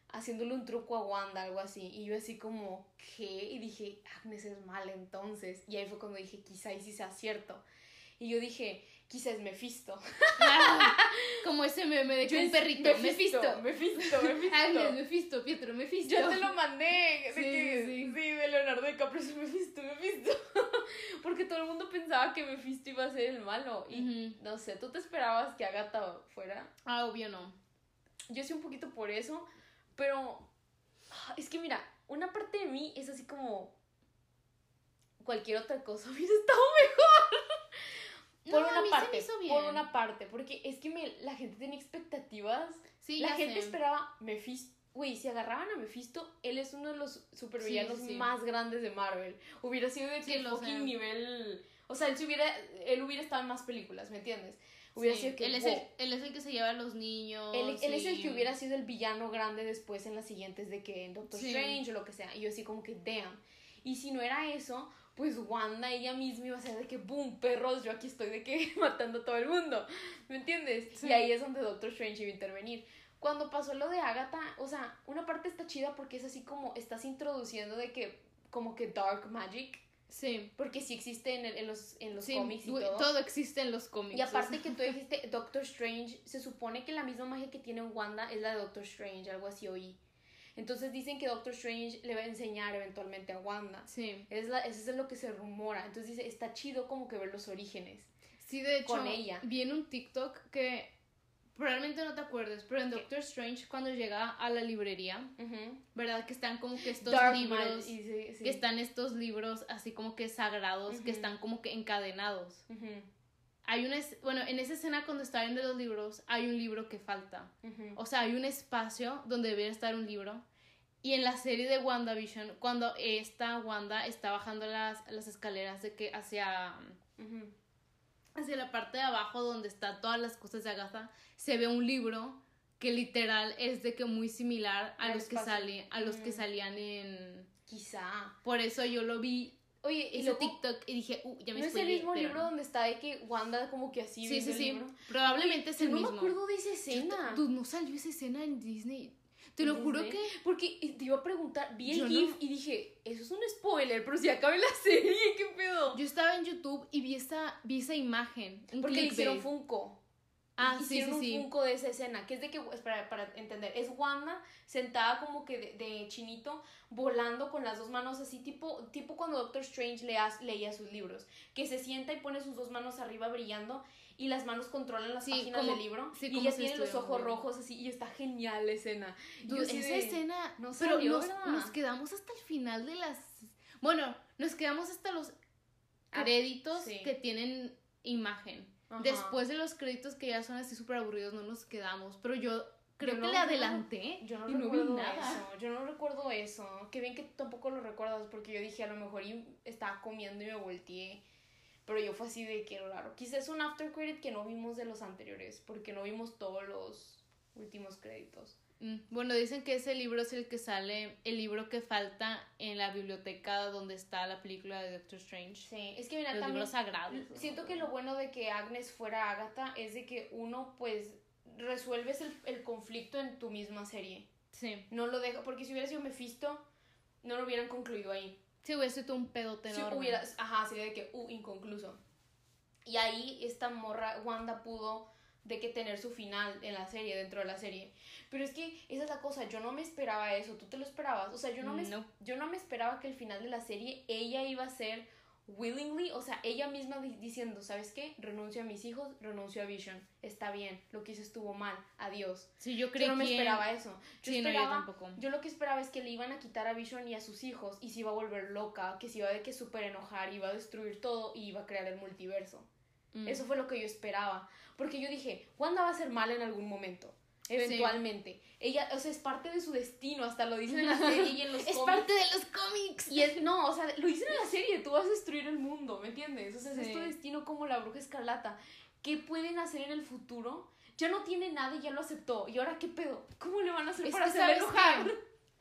haciéndole un truco a Wanda, algo así. Y yo así como, ¿qué? Y dije, Agnes es mal entonces. Y ahí fue cuando dije, quizá y sí sea cierto. Y yo dije, quizás es Mephisto. como ese meme de que un perrito. Mephisto, Mephisto, Mephisto. Agnes, Mephisto, Pietro, Mephisto. Yo te lo mandé. De sí, que, sí. sí, de Leonardo DiCaprio Mephisto, Mephisto. Porque todo el mundo pensaba que Mephisto iba a ser el malo. Y no sé, ¿tú te esperabas que Agatha fuera? Ah, obvio no. Yo sí un poquito por eso, pero ah, es que mira, una parte de mí es así como cualquier otra cosa hubiera estado mejor. Por una parte, por una parte, porque es que me, la gente tiene expectativas. Sí, la gente esperaba Mephisto. Güey, si agarraban a Mephisto, él es uno de los supervillanos más grandes de Marvel. Hubiera sido de que fucking nivel. O sea, él, hubiera, él hubiera estado en más películas, ¿me entiendes? Hubiera sido que. Él es, el, él es el que se lleva a los niños. Él, él es el que hubiera sido el villano grande después en las siguientes de que en Doctor Strange o lo que sea. Y yo así como que, damn. Y si no era eso, pues Wanda ella misma iba a ser de que, boom, perros, yo aquí estoy de que matando a todo el mundo, ¿me entiendes? Y ahí es donde Doctor Strange iba a intervenir. Cuando pasó lo de Agatha, o sea, una parte está chida porque es así como estás introduciendo de que, como que dark magic. Sí. Porque sí existe en, en los, en los cómics y todo. Todo existe en los cómics. Y aparte que tú dijiste Doctor Strange, se supone que la misma magia que tiene Wanda es la de Doctor Strange, algo así oí. Entonces dicen que Doctor Strange le va a enseñar eventualmente a Wanda. Sí. Es la, eso es lo que se rumora. Entonces dice, está chido como que ver los orígenes. Sí, de hecho, con ella. Vi en un TikTok que probablemente no te acuerdes, pero en Doctor Strange cuando llega a la librería, ¿verdad? Que están como que estos libros, que están estos libros así como que sagrados, que están como que encadenados. Hay una, bueno, en esa escena cuando está viendo los libros, hay un libro que falta. O sea, hay un espacio donde debería estar un libro. Y en la serie de WandaVision, cuando esta Wanda está bajando las, las escaleras de que hacia hacia la parte de abajo donde están todas las cosas de Agatha, se ve un libro que literal es de que muy similar a los que salen, a los que salían en quizá. Por eso yo lo vi Oye, y lo TikTok y dije, uh, ya me ¿No es el mismo libro donde está de que Wanda como que así Sí, sí, sí. Probablemente es el mismo. No me acuerdo de esa escena. Tú, no salió esa escena en Disney. Te lo juro que. Porque te iba a preguntar, vi el GIF y dije, eso es un spoiler, pero si acaba la serie, ¿qué pedo? Yo estaba en YouTube y vi esa, vi esa imagen. Porque le hicieron Funko. Ah, hicieron sí, sí, un Funko de esa escena, que es de que, espera, para entender, es Wanda sentada como que de, chinito, volando con las dos manos así, tipo, tipo cuando Doctor Strange leía sus libros, que se sienta y pone sus dos manos arriba brillando y las manos controlan las páginas del libro y ella tiene los ojos rojos así y está genial la escena. esa escena, no pero nos, nos, quedamos hasta el final de las... Bueno, nos quedamos hasta los ah, créditos que tienen imagen. Después de los créditos que ya son así súper aburridos, no nos quedamos. Pero yo creo que le adelanté. Yo no, recuerdo eso. Yo no recuerdo eso. Qué bien que tampoco lo recuerdas porque yo dije a lo mejor estaba comiendo y me volteé. Pero yo fue así de que raro. Quizás es un after credit que no vimos de los anteriores, porque no vimos todos los últimos créditos. Mm, bueno, dicen que ese libro es el que sale, el libro que falta en la biblioteca donde está la película de Doctor Strange. Sí, es que mira, Los libros sagrados. Siento que lo bueno de que Agnes fuera Agatha es de que uno, pues, resuelves el, el conflicto en tu misma serie. Sí. No lo deja, porque si hubiera sido Mephisto, no lo hubieran concluido ahí. Sí, hubiera sido un pedote enorme. Si hubiera, ajá, sería de que, uh, inconcluso. Y ahí esta morra, Wanda, pudo de que tener su final en la serie, dentro de la serie. Pero es que esa es la cosa, yo no me esperaba eso, tú te lo esperabas. O sea, yo no me, Yo no me esperaba que el final de la serie ella iba a ser willingly, o sea, ella misma diciendo, ¿sabes qué? Renuncio a mis hijos, renuncio a Vision. Está bien, lo que hice estuvo mal, adiós. Sí, yo creo Yo no me esperaba eso. Yo esperaba, tampoco. Yo lo que esperaba es que le iban a quitar a Vision y a sus hijos y se iba a volver loca, que se iba a de que súper enojar, iba a destruir todo y iba a crear el multiverso. Mm. Eso fue lo que yo esperaba. Porque yo dije, Wanda va a ser mala en algún momento. Eventualmente. Ella, o sea, es parte de su destino, hasta lo dicen en la serie y en los es parte de los cómics. Y es, no, o sea, lo dicen en la serie, tú vas a destruir el mundo, ¿me entiendes? O sea, es tu destino como la bruja escarlata. ¿Qué pueden hacer en el futuro? Ya no tiene nada y ya lo aceptó. ¿Y ahora qué pedo? ¿Cómo le van a hacer para hacerle enojar?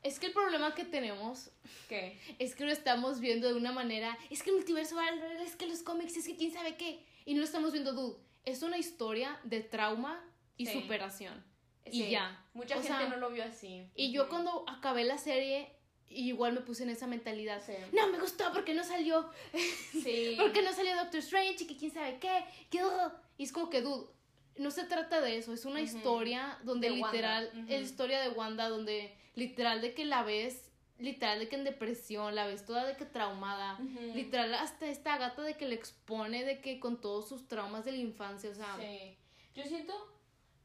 Es que el problema que tenemos ¿Qué? es que lo estamos viendo de una manera, es que el multiverso es que los cómics, es que quién sabe qué, y no lo estamos viendo, dude. Es una historia de trauma y superación. Y ya. Mucha gente no lo vio así. Y yo cuando acabé la serie, igual me puse en esa mentalidad. No, me gustó porque no salió. Sí. porque no salió Doctor Strange y que quién sabe qué. Y es como que, dude, no se trata de eso. Es una historia donde literal, es la historia de Wanda donde literal de que la ves literal de que en depresión, la ves toda de que traumada, literal hasta esta gata de que le expone de que con todos sus traumas de la infancia, o sea. Sí. Yo siento,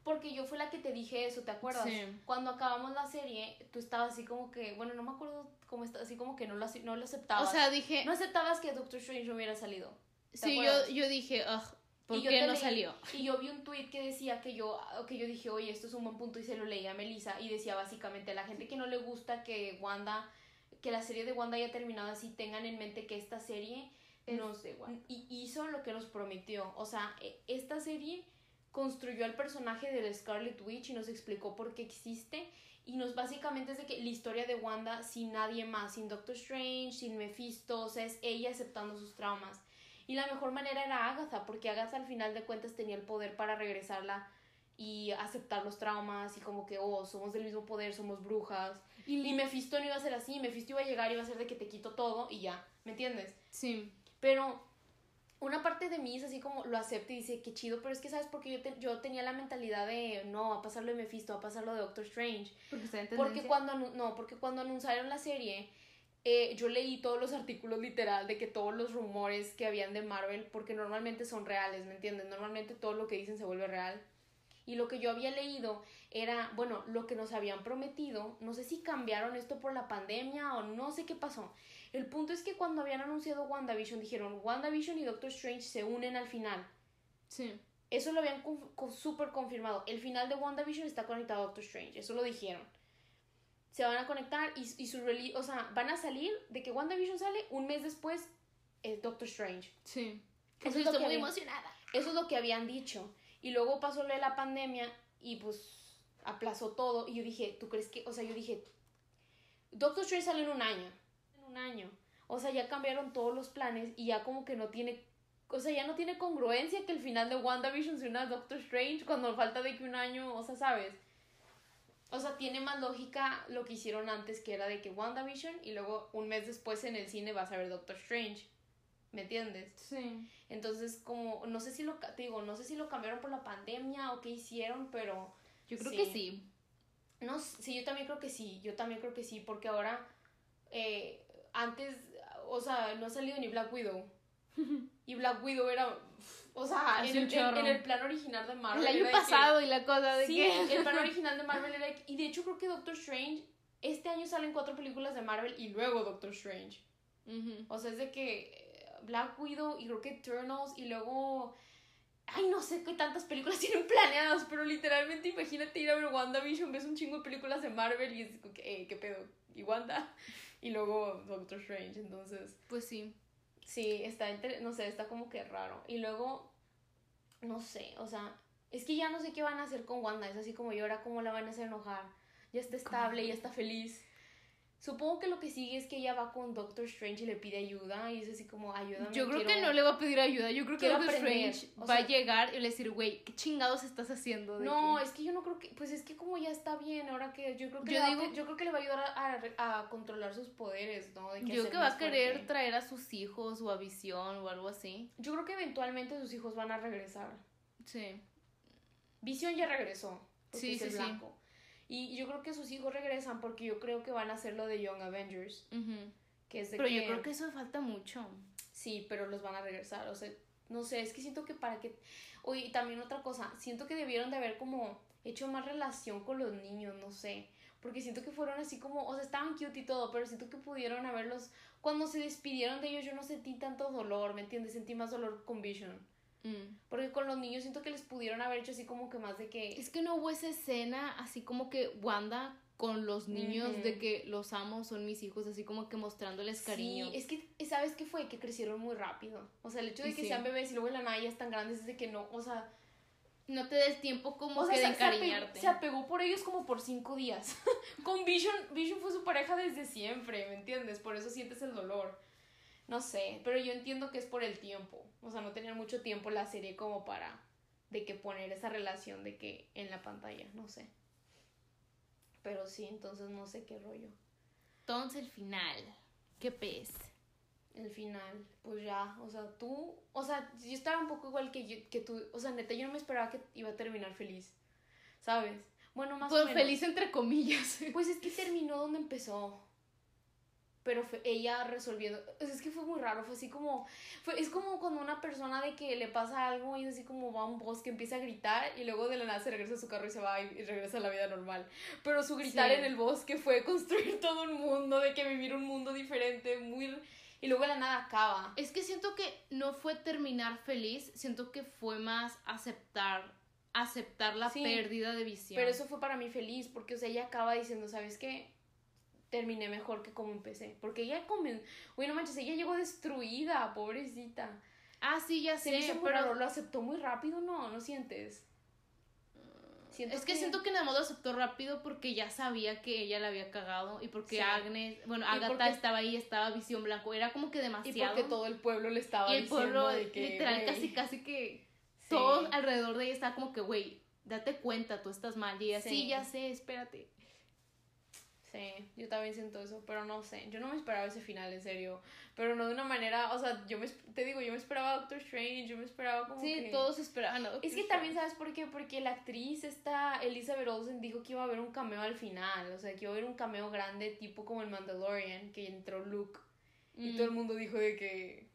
porque yo fui la que te dije eso, ¿te acuerdas? Sí. Cuando acabamos la serie, tú estabas así como que, bueno, no me acuerdo cómo estaba, así como que no lo, no lo aceptabas. O sea, dije... No aceptabas que Doctor Strange hubiera salido. Sí, yo, yo dije, ugh, ¿Por qué no salió? Y yo vi un tweet que decía que yo, que yo dije, oye, esto es un buen punto y se lo leí a Melissa y decía básicamente, la gente que no le gusta que Wanda, que la serie de Wanda haya terminado así, tengan en mente que esta serie nos y hizo lo que nos prometió. O sea, e, esta serie construyó al personaje de Scarlet Witch y nos explicó por qué existe y nos básicamente es de que la historia de Wanda sin nadie más, sin Doctor Strange, sin Mephisto, o sea, es ella aceptando sus traumas. Y la mejor manera era Agatha, porque Agatha al final de cuentas tenía el poder para regresarla y aceptar los traumas y como que, oh, somos del mismo poder, somos brujas. Y, y Mephisto no iba a ser así, Mephisto iba a llegar y iba a ser de que te quito todo y ya, ¿me entiendes? Sí. Pero una parte de mí es así como lo acepta y dice, qué chido, pero es que, ¿sabes? Porque yo, yo tenía la mentalidad de, no, a pasarlo de Mephisto, a pasarlo de Doctor Strange. Porque, porque cuando, no, porque cuando anunciaron la serie eh, yo leí todos los artículos literal de que todos los rumores que habían de Marvel, porque normalmente son reales, ¿me entiendes? Normalmente todo lo que dicen se vuelve real. Y lo que yo había leído era, bueno, lo que nos habían prometido, no sé si cambiaron esto por la pandemia o no sé qué pasó. El punto es que cuando habían anunciado WandaVision dijeron, WandaVision y Doctor Strange se unen al final. Sí. Eso lo habían súper confirmado. El final de WandaVision está conectado a Doctor Strange, eso lo dijeron. Se van a conectar y, y su o sea, van a salir de que WandaVision sale un mes después es Doctor Strange. Sí. Eso es estoy muy emocionada. Eso es lo que habían dicho. Y luego pasó la pandemia y pues aplazó todo. Y yo dije, ¿tú crees que? O sea, yo dije, Doctor Strange sale en un año. En un año. O sea, ya cambiaron todos los planes y ya como que no tiene. O sea, ya no tiene congruencia que el final de WandaVision sea una Doctor Strange cuando falta de que un año, o sea, ¿sabes? O sea, tiene más lógica lo que hicieron antes, que era de que WandaVision y luego un mes después en el cine vas a ver Doctor Strange. ¿Me entiendes? Sí. Entonces, como, no sé si lo, te digo, no sé si lo cambiaron por la pandemia o qué hicieron, pero... Yo creo que sí. No, sí, yo también creo que sí, yo también creo que sí, porque ahora, eh, antes, o sea, no ha salido ni Black Widow. y Black Widow era, o sea, en el, en, el, plan original de Marvel. El año pasado y la cosa de sí, el plan original de Marvel era... Y de hecho creo que Doctor Strange, este año salen cuatro películas de Marvel y luego Doctor Strange. O sea, es de que Black Widow y creo que Eternals y luego... Ay, no sé qué tantas películas tienen planeadas, pero literalmente imagínate ir a ver WandaVision, ves un chingo de películas de Marvel y es como que, eh, ¿qué pedo? ¿Y Wanda? Y luego Doctor Strange, entonces... Pues sí. Sí, está, no sé, está como que raro. Y luego, no sé, o sea, es que ya no sé qué van a hacer con Wanda, es así como yo ahora cómo la van a hacer enojar. Ya está estable, ya está feliz. Supongo que lo que sigue es que ella va con Doctor Strange y le pide ayuda y es así como, ayúdame. Yo creo que no le va a pedir ayuda, yo creo que Doctor Strange va a llegar y le decir, güey, ¿qué chingados estás haciendo? no, es que yo no creo que, pues es que como ya está bien, ahora que yo creo que, yo, le, va, yo creo que le va a ayudar a, a, controlar sus poderes, ¿no? De que yo creo que va a querer traer a sus hijos o a Visión o algo así. Yo creo que eventualmente sus hijos van a regresar. Sí. Visión ya regresó. Sí, sí, sí. Y yo creo que sus hijos regresan porque yo creo que van a hacer lo de Young Avengers. que es de pero yo creo que eso falta mucho. Sí, pero los van a regresar. O sea, no sé, es que siento que para que... Oye, también otra cosa, siento que debieron de haber como hecho más relación con los niños, no sé. Porque siento que fueron así como, o sea, estaban cute y todo, pero siento que pudieron haberlos... Cuando se despidieron de ellos yo no sentí tanto dolor, ¿me entiendes? Sentí más dolor con Vision. Mm. Porque con los niños siento que les pudieron haber hecho así como que más de que... Es que no hubo esa escena así como que Wanda con los niños de que los amo, son mis hijos, así como que mostrándoles cariño. Sí, es que, ¿sabes qué fue? Que crecieron muy rápido. O sea, el hecho de que sean bebés y luego en la nada ya están grandes es de que no, o sea... No te des tiempo como que de encariñarte. Se apegó, por ellos como por cinco días. con Vision, Vision fue su pareja desde siempre, ¿me entiendes? Por eso sientes el dolor. No sé, pero yo entiendo que es por el tiempo. O sea, no tenían mucho tiempo la serie como para de que poner esa relación de que en la pantalla, no sé. Pero sí, entonces no sé qué rollo. Entonces el final, ¿qué pez? El final, pues ya, o sea, tú, o sea, yo estaba un poco igual que, yo, que tú, o sea, neta, yo no me esperaba que iba a terminar feliz, ¿sabes? Bueno, más pues o menos. feliz entre comillas. Pues es que terminó donde empezó pero ella resolviendo, es que fue muy raro, fue así como, fue, es como cuando una persona de que le pasa algo y es así como va a un bosque, empieza a gritar y luego de la nada se regresa a su carro y se va y, regresa a la vida normal. Pero su gritar en el bosque fue construir todo un mundo, de que vivir un mundo diferente, muy... Y luego de la nada acaba. Es que siento que no fue terminar feliz, siento que fue más aceptar aceptar la pérdida de visión. Pero eso fue para mí feliz, porque o sea, ella acaba diciendo, ¿sabes qué? Terminé mejor que como empecé. Porque ella comenzó, uy, no manches, ella llegó destruida, pobrecita. Ah, sí, ya sé, pero lo aceptó muy rápido, ¿no? ¿No sientes? Siento es que, siento que nada más lo aceptó rápido porque ya sabía que ella la había cagado y porque Agnes, bueno, Agatha estaba ahí, estaba visión blanco, era como que demasiado. Y porque todo el pueblo le estaba y el pueblo, literal, casi, casi que todos alrededor de ella estaba como que, güey, date cuenta, tú estás mal. Y ella, sí, ya sé, espérate. Sí, yo también siento eso, pero no sé, yo no me esperaba ese final, en serio, pero no de una manera, o sea, yo me, te digo, yo me esperaba a Doctor Strange, yo me esperaba como Sí, todos esperaban a Es que también, ¿sabes por qué? Porque la actriz esta, Elizabeth Olsen, dijo que iba a haber un cameo al final, o sea, que iba a haber un cameo grande, tipo como el Mandalorian, que entró Luke, y todo el mm. mundo dijo de que...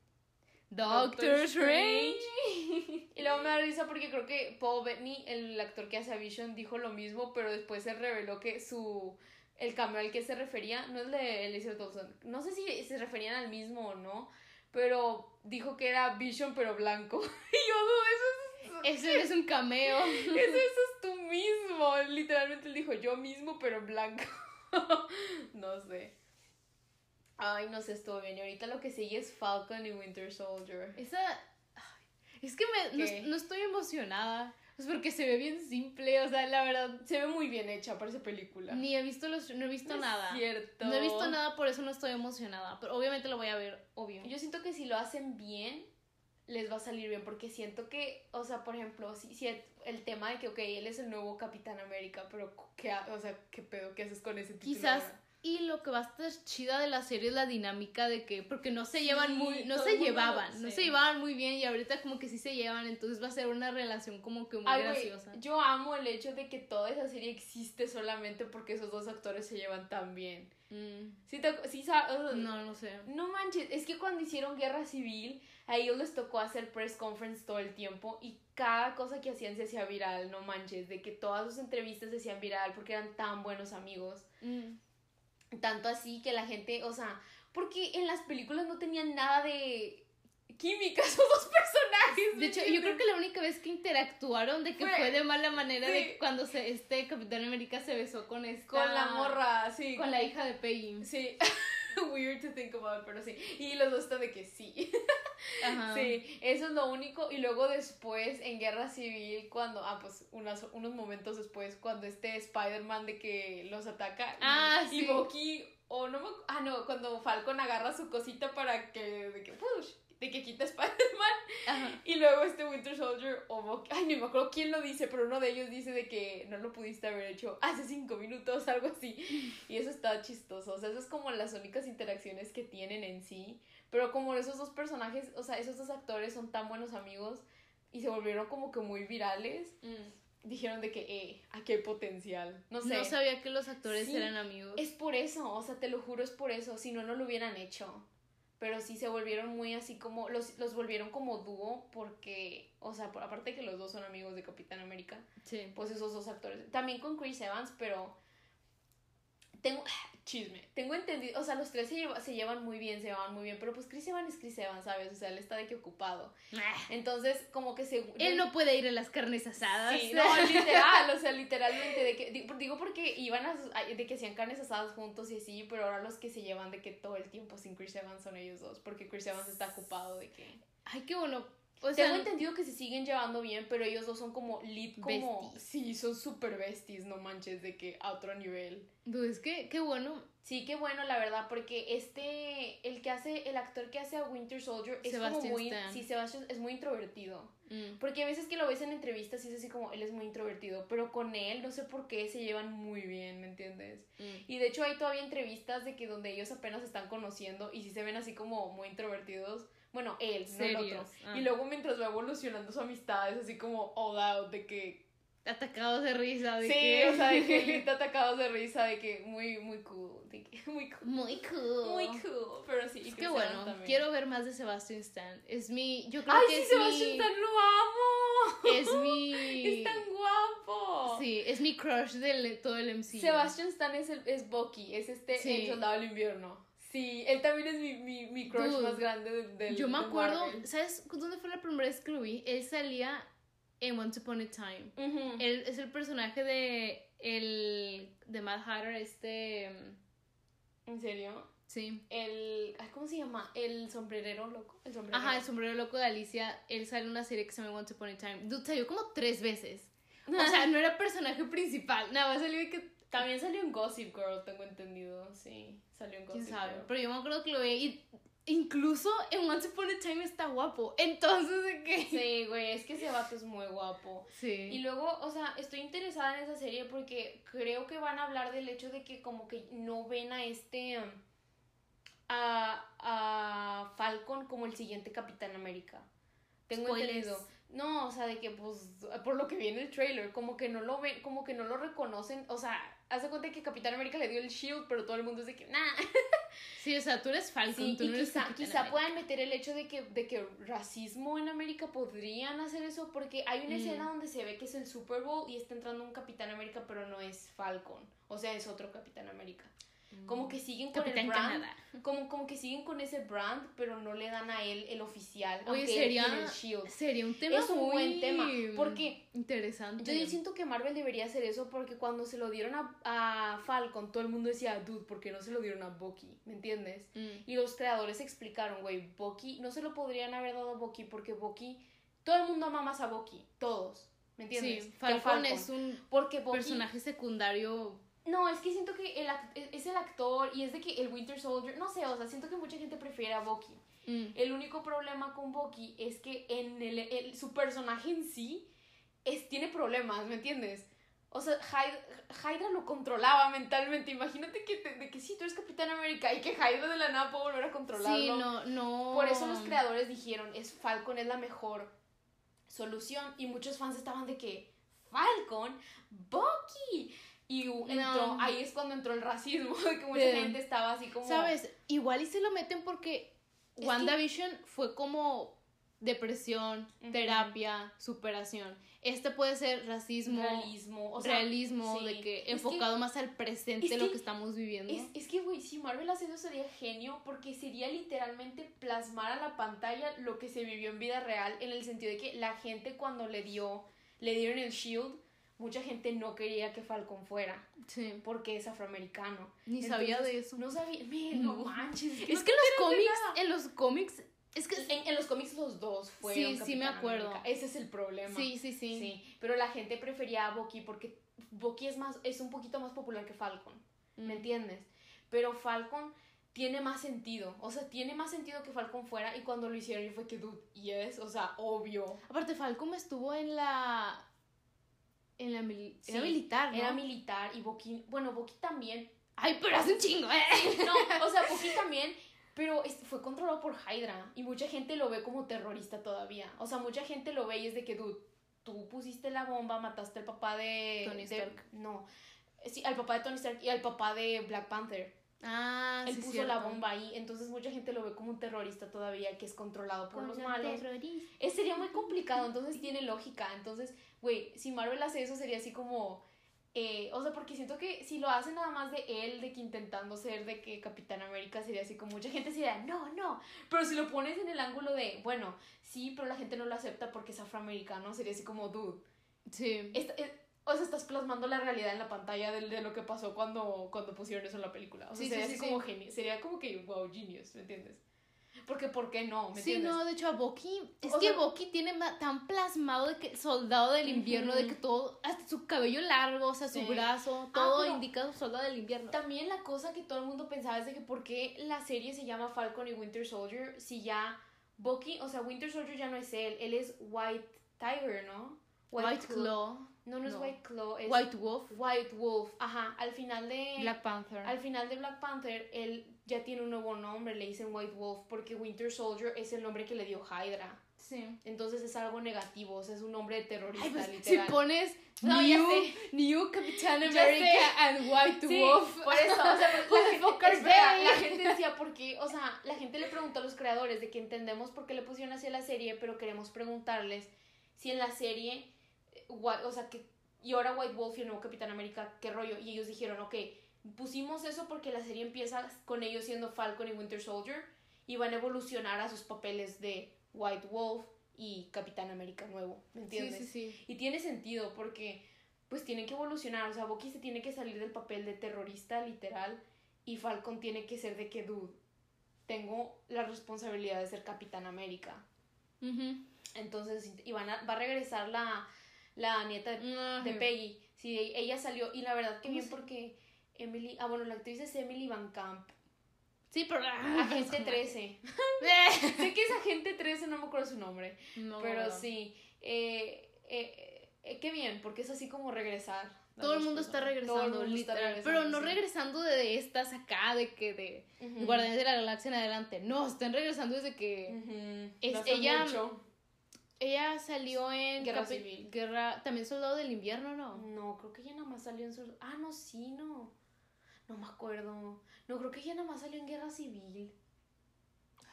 Doctor, Strange. y luego me da risa porque creo que Paul Bettany, el actor que hace a Vision, dijo lo mismo, pero después se reveló que su el cambio al que se refería no es de Elizabeth Olsen. No sé si se referían al mismo o no, pero dijo que era Vision pero blanco. y yo no, eso es eso es un cameo. Eso, eso es tú mismo. Literalmente él dijo yo mismo, pero blanco. no sé. Ay, no sé, estuvo bien. Y ahorita lo que sigue es Falcon y Winter Soldier. Esa. es que me, no, estoy emocionada. Es porque se ve bien simple, o sea, la verdad. Se ve muy bien hecha para esa película. Ni he visto los, no he visto nada. cierto. No he visto nada, por eso no estoy emocionada. Pero obviamente lo voy a ver, obvio. Yo siento que si lo hacen bien, les va a salir bien. Porque siento que, o sea, por ejemplo, si, si el tema de que, ok, él es el nuevo Capitán América, pero ¿qué, o sea, ¿qué pedo? ¿Qué haces con ese título? Quizás y lo que va a estar chida de la serie es la dinámica de que, porque no se llevan muy, no se llevaban, no se llevaban muy bien y ahorita como que sí se llevan, entonces va a ser una relación como que muy graciosa. yo amo el hecho de que toda esa serie existe solamente porque esos dos actores se llevan tan bien. Mm. ¿Sí, no, no sé. No manches, es que cuando hicieron Guerra Civil, a ellos les tocó hacer press conference todo el tiempo y cada cosa que hacían se hacía viral, no manches, de que todas sus entrevistas se hacían viral porque eran tan buenos amigos. Mm. Tanto así que la gente, o sea, porque en las películas no tenían nada de química esos dos personajes. De hecho, yo creo que la única vez que interactuaron de que fue, de mala manera de cuando se, este Capitán América se besó con esta... Con la morra, sí. Con la hija de Peggy. Sí. Weird to think about, pero sí. Y los dos están de que sí. Ajá. Sí, eso es lo único. Y luego después, en Guerra Civil, cuando, ah, pues unos, unos momentos después, cuando este Spider-Man de que los ataca. Ah, y, sí. Y Bucky, o no me, ah, no, cuando Falcon agarra su cosita para que, de que, push, de que quita Spider-Man. Y luego este Winter Soldier, o ay, no me acuerdo quién lo dice, pero uno de ellos dice de que no lo pudiste haber hecho hace cinco minutos, algo así. Y eso está chistoso. O sea, eso es como las únicas interacciones que tienen en sí. Pero como esos dos personajes, o sea, esos dos actores son tan buenos amigos y se volvieron como que muy virales. Mm. Dijeron de que, eh, aquí hay potencial. No sé. No sabía que los actores eran amigos. Es por eso, o sea, te lo juro, es por eso. Si no, no lo hubieran hecho. Pero sí se volvieron muy así como. Los, los volvieron como dúo porque. O sea, por, aparte de que los dos son amigos de Capitán América. Sí. Pues esos dos actores. También con Chris Evans, pero. Tengo chisme. Tengo entendido, o sea, los tres se, se llevan muy bien, se llevan muy bien, pero pues Chris Evans es Chris Evans, ¿sabes? O sea, él está de que ocupado. Ah. Entonces, como que se... Él no puede ir a las carnes asadas. Sí, no, literal, o sea, literalmente, de que, digo porque iban a, de que hacían carnes asadas juntos y así, pero ahora los que se llevan de que todo el tiempo sin Chris Evans son ellos dos, porque Chris Evans está ocupado de que... Ay, qué bueno tengo entendido que se siguen llevando bien, pero ellos dos son como lead como... Sí, son super besties, no manches, de que a otro nivel. Pues que, qué bueno. Sí, qué bueno, la verdad, porque este, el que hace, el actor que hace a Winter Soldier es como muy... Sí, Sebastian es muy introvertido. Mm. Porque a veces que lo ves en entrevistas y es así como, él es muy introvertido, pero con él no sé por qué se llevan muy bien, ¿me entiendes? Mm. Y de hecho hay todavía entrevistas de que donde ellos apenas se están conociendo y si se ven así como muy introvertidos bueno, él, no el otro. Y ah. luego mientras va evolucionando su amistad, es así como all out, de que... Atacados de risa, de sí, o sea, de que atacados de risa, de que muy, muy cool, de que muy cool. Muy cool. Muy cool, pero sí. Es que bueno, quiero ver más de Sebastian Stan. Es mi, yo creo Ay, que sí, Sebastian Stan lo amo. Es mi... Es tan guapo. Sí, es mi crush de todo el MCU. Sebastian Stan es, el, es Bucky, es este, el soldado del invierno. Sí, él también es mi, mi, mi crush más grande del de, Yo me acuerdo, ¿sabes dónde fue la primera vez que lo vi? Él salía en Once Upon a Time. Él es el personaje de el de Mad Hatter, este... ¿En serio? Sí. El. ¿Cómo se llama? El sombrerero loco. El sombrerero. Ajá, el sombrero loco de Alicia. Él sale en una serie que se llama Once Upon a Time. Dude, salió como tres veces. O sea, no era personaje principal. Nada más salió que también salió en Gossip Girl, tengo entendido, sí. Salió en Gossip ¿Quién sabe? Pero yo me acuerdo que lo veía y incluso en Once Upon a Time está guapo. Entonces, ¿de qué? Sí, güey, es que ese vato es muy guapo. Sí. Y luego, o sea, estoy interesada en esa serie porque creo que van a hablar del hecho de que como que no ven a este... a, a Falcon como el siguiente Capitán América. Tengo entendido. No, o sea, de que pues por lo que viene el trailer, como que no lo ven, como que no lo reconocen, o sea, hace cuenta que Capitán América le dio el shield, pero todo el mundo es de que, nah. Sí, o sea, tú eres Falcon, tú no eres quizá, quizá puedan meter el hecho de que, de que racismo en América podrían hacer eso, porque hay una escena mm. donde se ve que es el Super Bowl y está entrando un Capitán América, pero no es Falcon. O sea, es otro Capitán América. Como que siguen con el brand. Como, como que siguen con ese brand, pero no le dan a él el oficial. Oye, sería, el Shield. sería un tema es un buen tema. Porque. Interesante. Yo siento que Marvel debería hacer eso porque cuando se lo dieron a, a Falcon, todo el mundo decía, dude, ¿por qué no se lo dieron a Bucky? ¿Me entiendes? Mm. Y los creadores explicaron, güey, Bucky, no se lo podrían haber dado a Bucky porque Bucky. Todo el mundo ama más a Bucky. Todos. ¿Me entiendes? Sí, Falcon, es un porque personaje secundario no, es que siento que el e, es el actor y es de que el Winter Soldier, no sé, o sea, siento que mucha gente prefiere a Bucky. Mm. El único problema con Bucky es que en el, su personaje en sí es, tiene problemas, ¿me entiendes? O sea, Hydra, lo controlaba mentalmente. Imagínate que, de que sí, tú eres Capitán América y que Hydra de la nada puede volver a controlarlo. Sí, no, no. Por eso los creadores dijeron, es Falcon es la mejor solución. Y muchos fans estaban de que, Falcon, Bucky. Y entró, ahí es cuando entró el racismo, que mucha gente estaba así como... ¿Sabes? Igual y se lo meten porque WandaVision fue como depresión, terapia, superación. Este puede ser racismo, realismo, o sea, realismo de que enfocado más al presente de lo que estamos viviendo. Es, es que, güey, si Marvel hace eso sería genio porque sería literalmente plasmar a la pantalla lo que se vivió en vida real en el sentido de que la gente cuando le dio, le dieron el shield, mucha gente no quería que Falcon fuera. Sí. Porque es afroamericano. Ni sabía de eso. No sabía. no, manches. Es que, en los cómics, en los cómics. Es que en, los cómics los dos fueron. Sí, sí me acuerdo. Ese es el problema. Sí, sí, sí. Sí. Pero la gente prefería a Bucky porque Bucky es más, es un poquito más popular que Falcon. ¿Me mm. entiendes? Pero Falcon tiene más sentido. O sea, tiene más sentido que Falcon fuera. Y cuando lo hicieron, yo fue que, dude, yes, o sea, obvio. Aparte, Falcon estuvo en la en la era militar, ¿no? Era militar y Boki, bueno, Boki también. Ay, pero hace un chingo, ¿eh? No, o sea, Boki también, pero fue controlado por Hydra y mucha gente lo ve como terrorista todavía. O sea, mucha gente lo ve y es de que, dude, tú pusiste la bomba, mataste al papá de... Tony Stark. no, sí, al papá de Tony Stark y al papá de Black Panther. Ah, Él puso la bomba ahí, entonces mucha gente lo ve como un terrorista todavía que es controlado por los malos. Es, sería muy complicado, entonces tiene lógica. Entonces, güey, si Marvel hace eso sería así como... Eh, o sea, porque siento que si lo hacen nada más de él, de que intentando ser de que Capitán América sería así como mucha gente sería, no, no. Pero si lo pones en el ángulo de, bueno, sí, pero la gente no lo acepta porque es afroamericano, sería así como, dude. Sí. O sea, estás plasmando la realidad en la pantalla de, de, lo que pasó cuando, cuando pusieron eso en la película. O sea, sería así como genio. Sería como que, wow, genius, ¿me entiendes? Porque, ¿por qué no? ¿Me sí, no, de hecho, a Bucky. Es que Bucky tiene tan plasmado de que soldado del invierno, de que todo, hasta su cabello largo, o sea, su brazo, ah, todo indica soldado del invierno. También la cosa que todo el mundo pensaba es de que, ¿por qué la serie se llama Falcon y Winter Soldier si ya Bucky, o sea, Winter Soldier ya no es él, él es White Tiger, ¿no? White, Claw. No, no es White Claw, es White Wolf. White Wolf, ajá. Al final de Black Panther. Al final de Black Panther, él ya tiene un nuevo nombre, le dicen White Wolf, porque Winter Soldier es el nombre que le dio Hydra. Sí. Entonces es algo negativo, o sea, es un nombre de terrorista, pues, literal. Si pones New, New Captain America and White Wolf. Por eso, o sea, porque, la gente decía, ¿por qué? O sea, la gente le preguntó a los creadores de que entendemos por qué le pusieron así a la serie, pero queremos preguntarles si en la serie o sea, que, y ahora White Wolf y el nuevo Capitán América, qué rollo. Y ellos dijeron, ok, pusimos eso porque la serie empieza con ellos siendo Falcon y Winter Soldier y van a evolucionar a sus papeles de White Wolf y Capitán América nuevo, ¿me entiendes? Sí, sí, sí. Y tiene sentido porque pues tienen que evolucionar, o sea, Bucky se tiene que salir del papel de terrorista literal y Falcon tiene que ser de que, dude, tengo la responsabilidad de ser Capitán América. Entonces, y van a, va a regresar la, la nieta de, Peggy. Sí, ella salió y la verdad que bien porque Emily, ah bueno, la actriz es Emily Van Camp. Sí, pero Agente 13. sé que es Agente 13, no me acuerdo su nombre. pero sí. Eh, eh, eh, qué bien, porque es así como regresar. Todo el mundo está regresando, literal. pero no regresando de estas acá, de que de Guardianes de la Galaxia en adelante. No, están regresando desde que es ella. Ella salió en Guerra Civil. Guerra, también Soldado del Invierno, ¿no? No, creo que ella nada más salió en Soldado. Ah, no, sí, no. No me acuerdo. No, creo que ella nada más salió en Guerra Civil.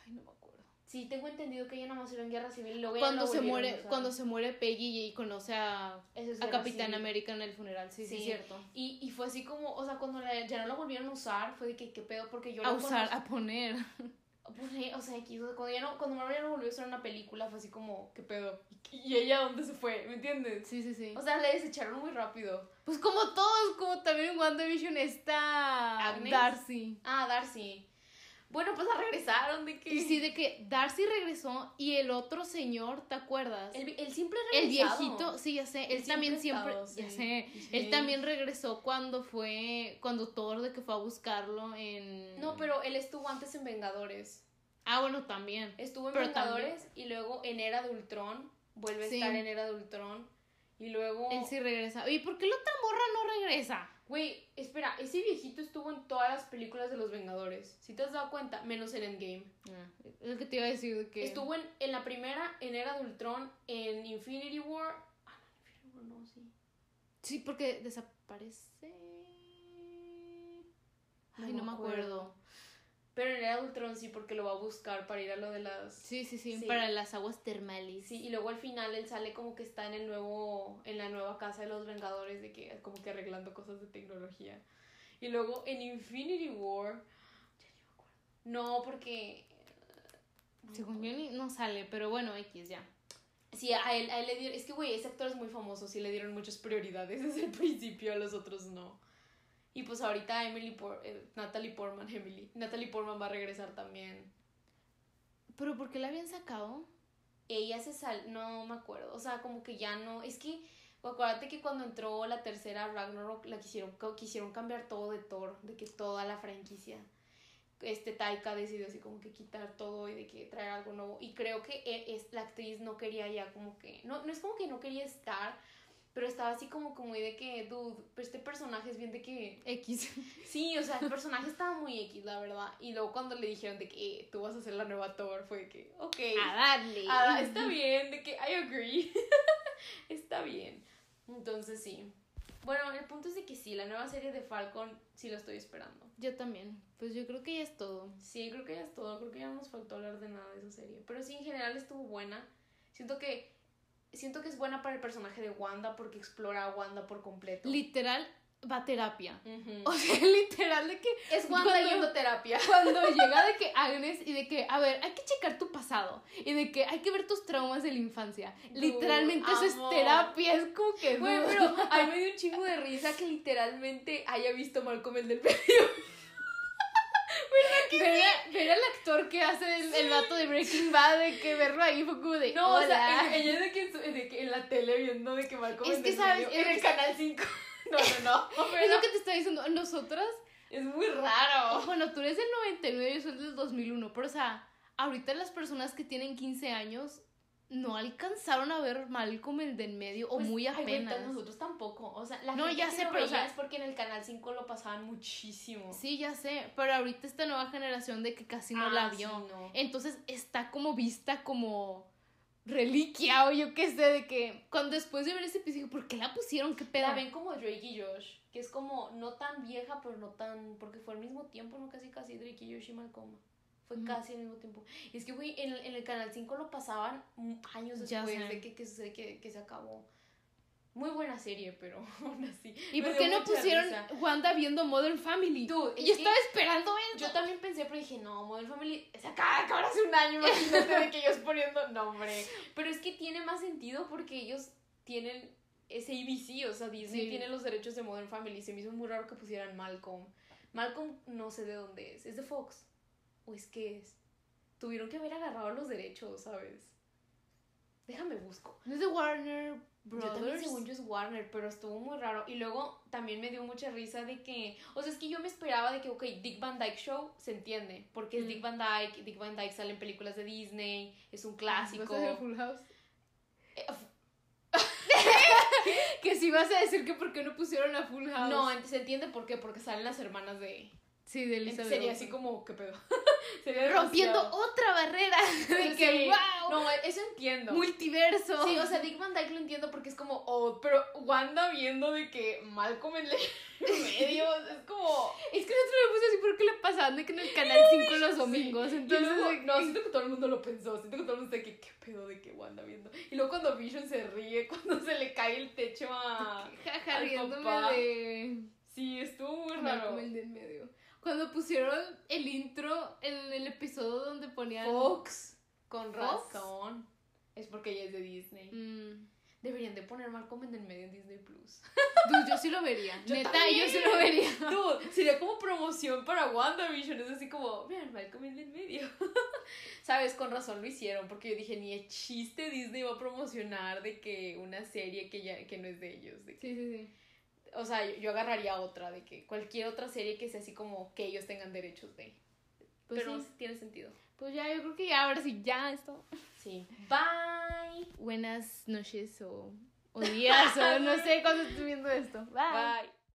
Ay, no me acuerdo. Sí, tengo entendido que ella nada más salió en Guerra Civil. Luego cuando se muere, cuando se muere Peggy y conoce a, a Capitán América en el funeral, sí, sí, es cierto. Y, y fue así como, o sea, cuando ya no la volvieron a usar, fue de que qué pedo, porque yo A usar, a poner. o sea, cuando ya no, cuando Marvel ya no volvió a usar una película, fue así como, qué pedo. ¿Y ella dónde se fue? ¿Me entiendes? Sí, sí, sí. O sea, la desecharon muy rápido. Pues como todos, como también en WandaVision está Darcy. Ah, Darcy. Bueno, pues la regresaron de que. Y sí, de que Darcy regresó y el otro señor, ¿te acuerdas? El, el simple El viejito, sí, ya sé. Él también siempre. Ya sé. Él también regresó cuando fue. Cuando Thor de que fue a buscarlo en. No, pero él estuvo antes en Vengadores. Ah, bueno, también. Estuvo en Vengadores y luego en Era de Ultron. Vuelve a estar en Era de Ultron. Y luego. Él sí regresa. ¿Y por qué la otra morra no regresa? Güey, espera, ese viejito estuvo en todas las películas de los Vengadores. Si te has dado cuenta, menos en Endgame. Ah, es lo que te iba a decir que. Estuvo en, en la primera, en Era de Ultron, en Infinity War. Ah, no, Infinity War no, sí. Sí, porque desaparece. Ay, no, me acuerdo. Pero en el Ultron sí, porque lo va a buscar para ir a lo de las... Sí, sí, sí, para las aguas termales. Sí, y luego al final él sale como que está en el nuevo, en la nueva casa de los Vengadores, de que como que arreglando cosas de tecnología. Y luego en Infinity War... No, porque... Según yo no sale, pero bueno, X ya. Sí, a él, a él le dieron... Es que, güey, ese actor es muy famoso, sí le dieron muchas prioridades desde el principio, a los otros no. Y pues ahorita Emily Por eh, Natalie Portman, Emily. Natalie Portman va a regresar también. ¿Pero por qué la habían sacado? Ella se sal... No me acuerdo. O sea, como que ya no... Es que... Acuérdate que cuando entró la tercera Ragnarok la quisieron, quisieron cambiar todo de Thor, de que toda la franquicia. Este Taika decidió así como que quitar todo y de que traer algo nuevo. Y creo que e, es, la actriz no quería ya como que. No, no es como que no quería estar, pero estaba así como, como de que, dude, pero este personaje es bien de que... X. Sí, o sea, el personaje estaba muy X, la verdad. Y luego cuando le dijeron de que eh, tú vas a ser la nueva Thor, fue de que, ok. A darle. Está bien, de que I agree. está bien. Entonces sí. Bueno, el punto es de que sí, la nueva serie de Falcon sí la estoy esperando. Yo también. Pues yo creo que ya es todo. Sí, creo que ya es todo. Creo que ya no nos faltó hablar de nada de esa serie. Pero sí, en general estuvo buena. Siento que siento que es buena para el personaje de Wanda porque explora a Wanda por completo. Literal, va a terapia. O sea, literal de que... Es Wanda yendo terapia. Cuando llega de que Agnes y de que, a ver, hay que checar tu pasado. Y de que hay que ver tus traumas de la infancia. literalmente eso es terapia. Es como que... Bueno, pero a mí me dio un chingo de risa que literalmente haya visto Malcolm el del medio. Ver, al actor que hace el, el, vato de Breaking Bad, de que verlo ahí fue como de. No, o sea, ella, de, que, de que en la tele viendo de que Malcolm es que sabes, en el canal 5. No, no, no. es lo que te está diciendo. Nosotras. Es muy raro. Bueno, tú eres del 99 y yo soy del 2001. Pero, o sea, ahorita las personas que tienen 15 años no alcanzaron a ver Malcolm el de en medio o pues, muy apenas. nosotros tampoco. O sea, la no, ya sé, pero es porque en el canal 5 lo pasaban muchísimo. Sí, ya sé, pero ahorita esta nueva generación de que casi no la ah, vio. Entonces está como vista como reliquia o yo qué sé, de que cuando después de ver ese episodio, ¿por qué la pusieron? ¿Qué pedo? La ven como Drake y Josh, que es como no tan vieja, pero no tan, porque fue al mismo tiempo, no casi casi Drake y Josh y Malcolm. Fue casi al mismo tiempo. Y es que, güey, en, en, el Canal 5 lo pasaban años después de que, que, que, que, se acabó. Muy buena serie, pero aún así. ¿Y por qué no pusieron Wanda viendo Modern Family? Yo estaba esperando eso. Yo también pensé, pero dije, no, Modern Family se acaba de hace un año, imagínate de que ellos poniendo. No, hombre. Pero es que tiene más sentido porque ellos tienen ese ABC, o sea, Disney tiene los derechos de Modern Family. Se me hizo muy raro que pusieran Malcolm. Malcolm no sé de dónde es, es de Fox. ¿O es que es? Tuvieron que haber agarrado los derechos, ¿sabes? Déjame busco. ¿No es de Warner Brothers? Yo también según yo es Warner, pero estuvo muy raro. Y luego también me dio mucha risa de que... O sea, es que yo me esperaba de que, ok, Dick Van Dyke Show se entiende. Porque es Dick mm. Van Dyke, Dick Van Dyke sale en películas de Disney, es un clásico. ¿No Full House? Eh, que si vas a decir que por qué no pusieron a Full House. No, se entiende por qué, porque salen las hermanas de... Sí, de Elizabeth. Sería así como, ¿qué pedo? rompiendo otra barrera. De que, wow. No, eso entiendo. Multiverso. Sí, o sea, Dick Van Dyke lo entiendo porque es como, oh, pero Wanda viendo de que Malcolm en medio, es como... Es que nosotros lo puse así porque le pasaban de que en el Canal 5 los domingos, entonces... no, siento que todo el mundo lo pensó, siento que todo el mundo está que, ¿qué pedo de que Wanda viendo? Y luego cuando Vision se ríe, cuando se le cae el techo a... Jaja, riéndome de... Sí, estuvo muy raro. el de en medio. Cuando pusieron el intro en el episodio donde ponían... Fox. Con razón. Es porque ella es de Disney. Mm. Deberían de poner Malcolm en el medio en Disney Plus. yo sí lo vería. Neta, yo sí lo vería. Dude, sería como promoción para WandaVision. Es así como, vean, Malcolm en el medio. Sabes, con razón lo hicieron. Porque yo dije, ni el chiste Disney va a promocionar de que una serie que ya que no es de ellos. sí, sí, sí. O sea, yo, agarraría otra, de que cualquier otra serie que sea así como que ellos tengan derechos de. Pues Pero sí. tiene sentido. Pues ya, yo creo que ya, ahora sí, ya esto. Sí. Bye. Buenas noches o, o días o no sé cuándo estoy viendo esto. Bye. Bye.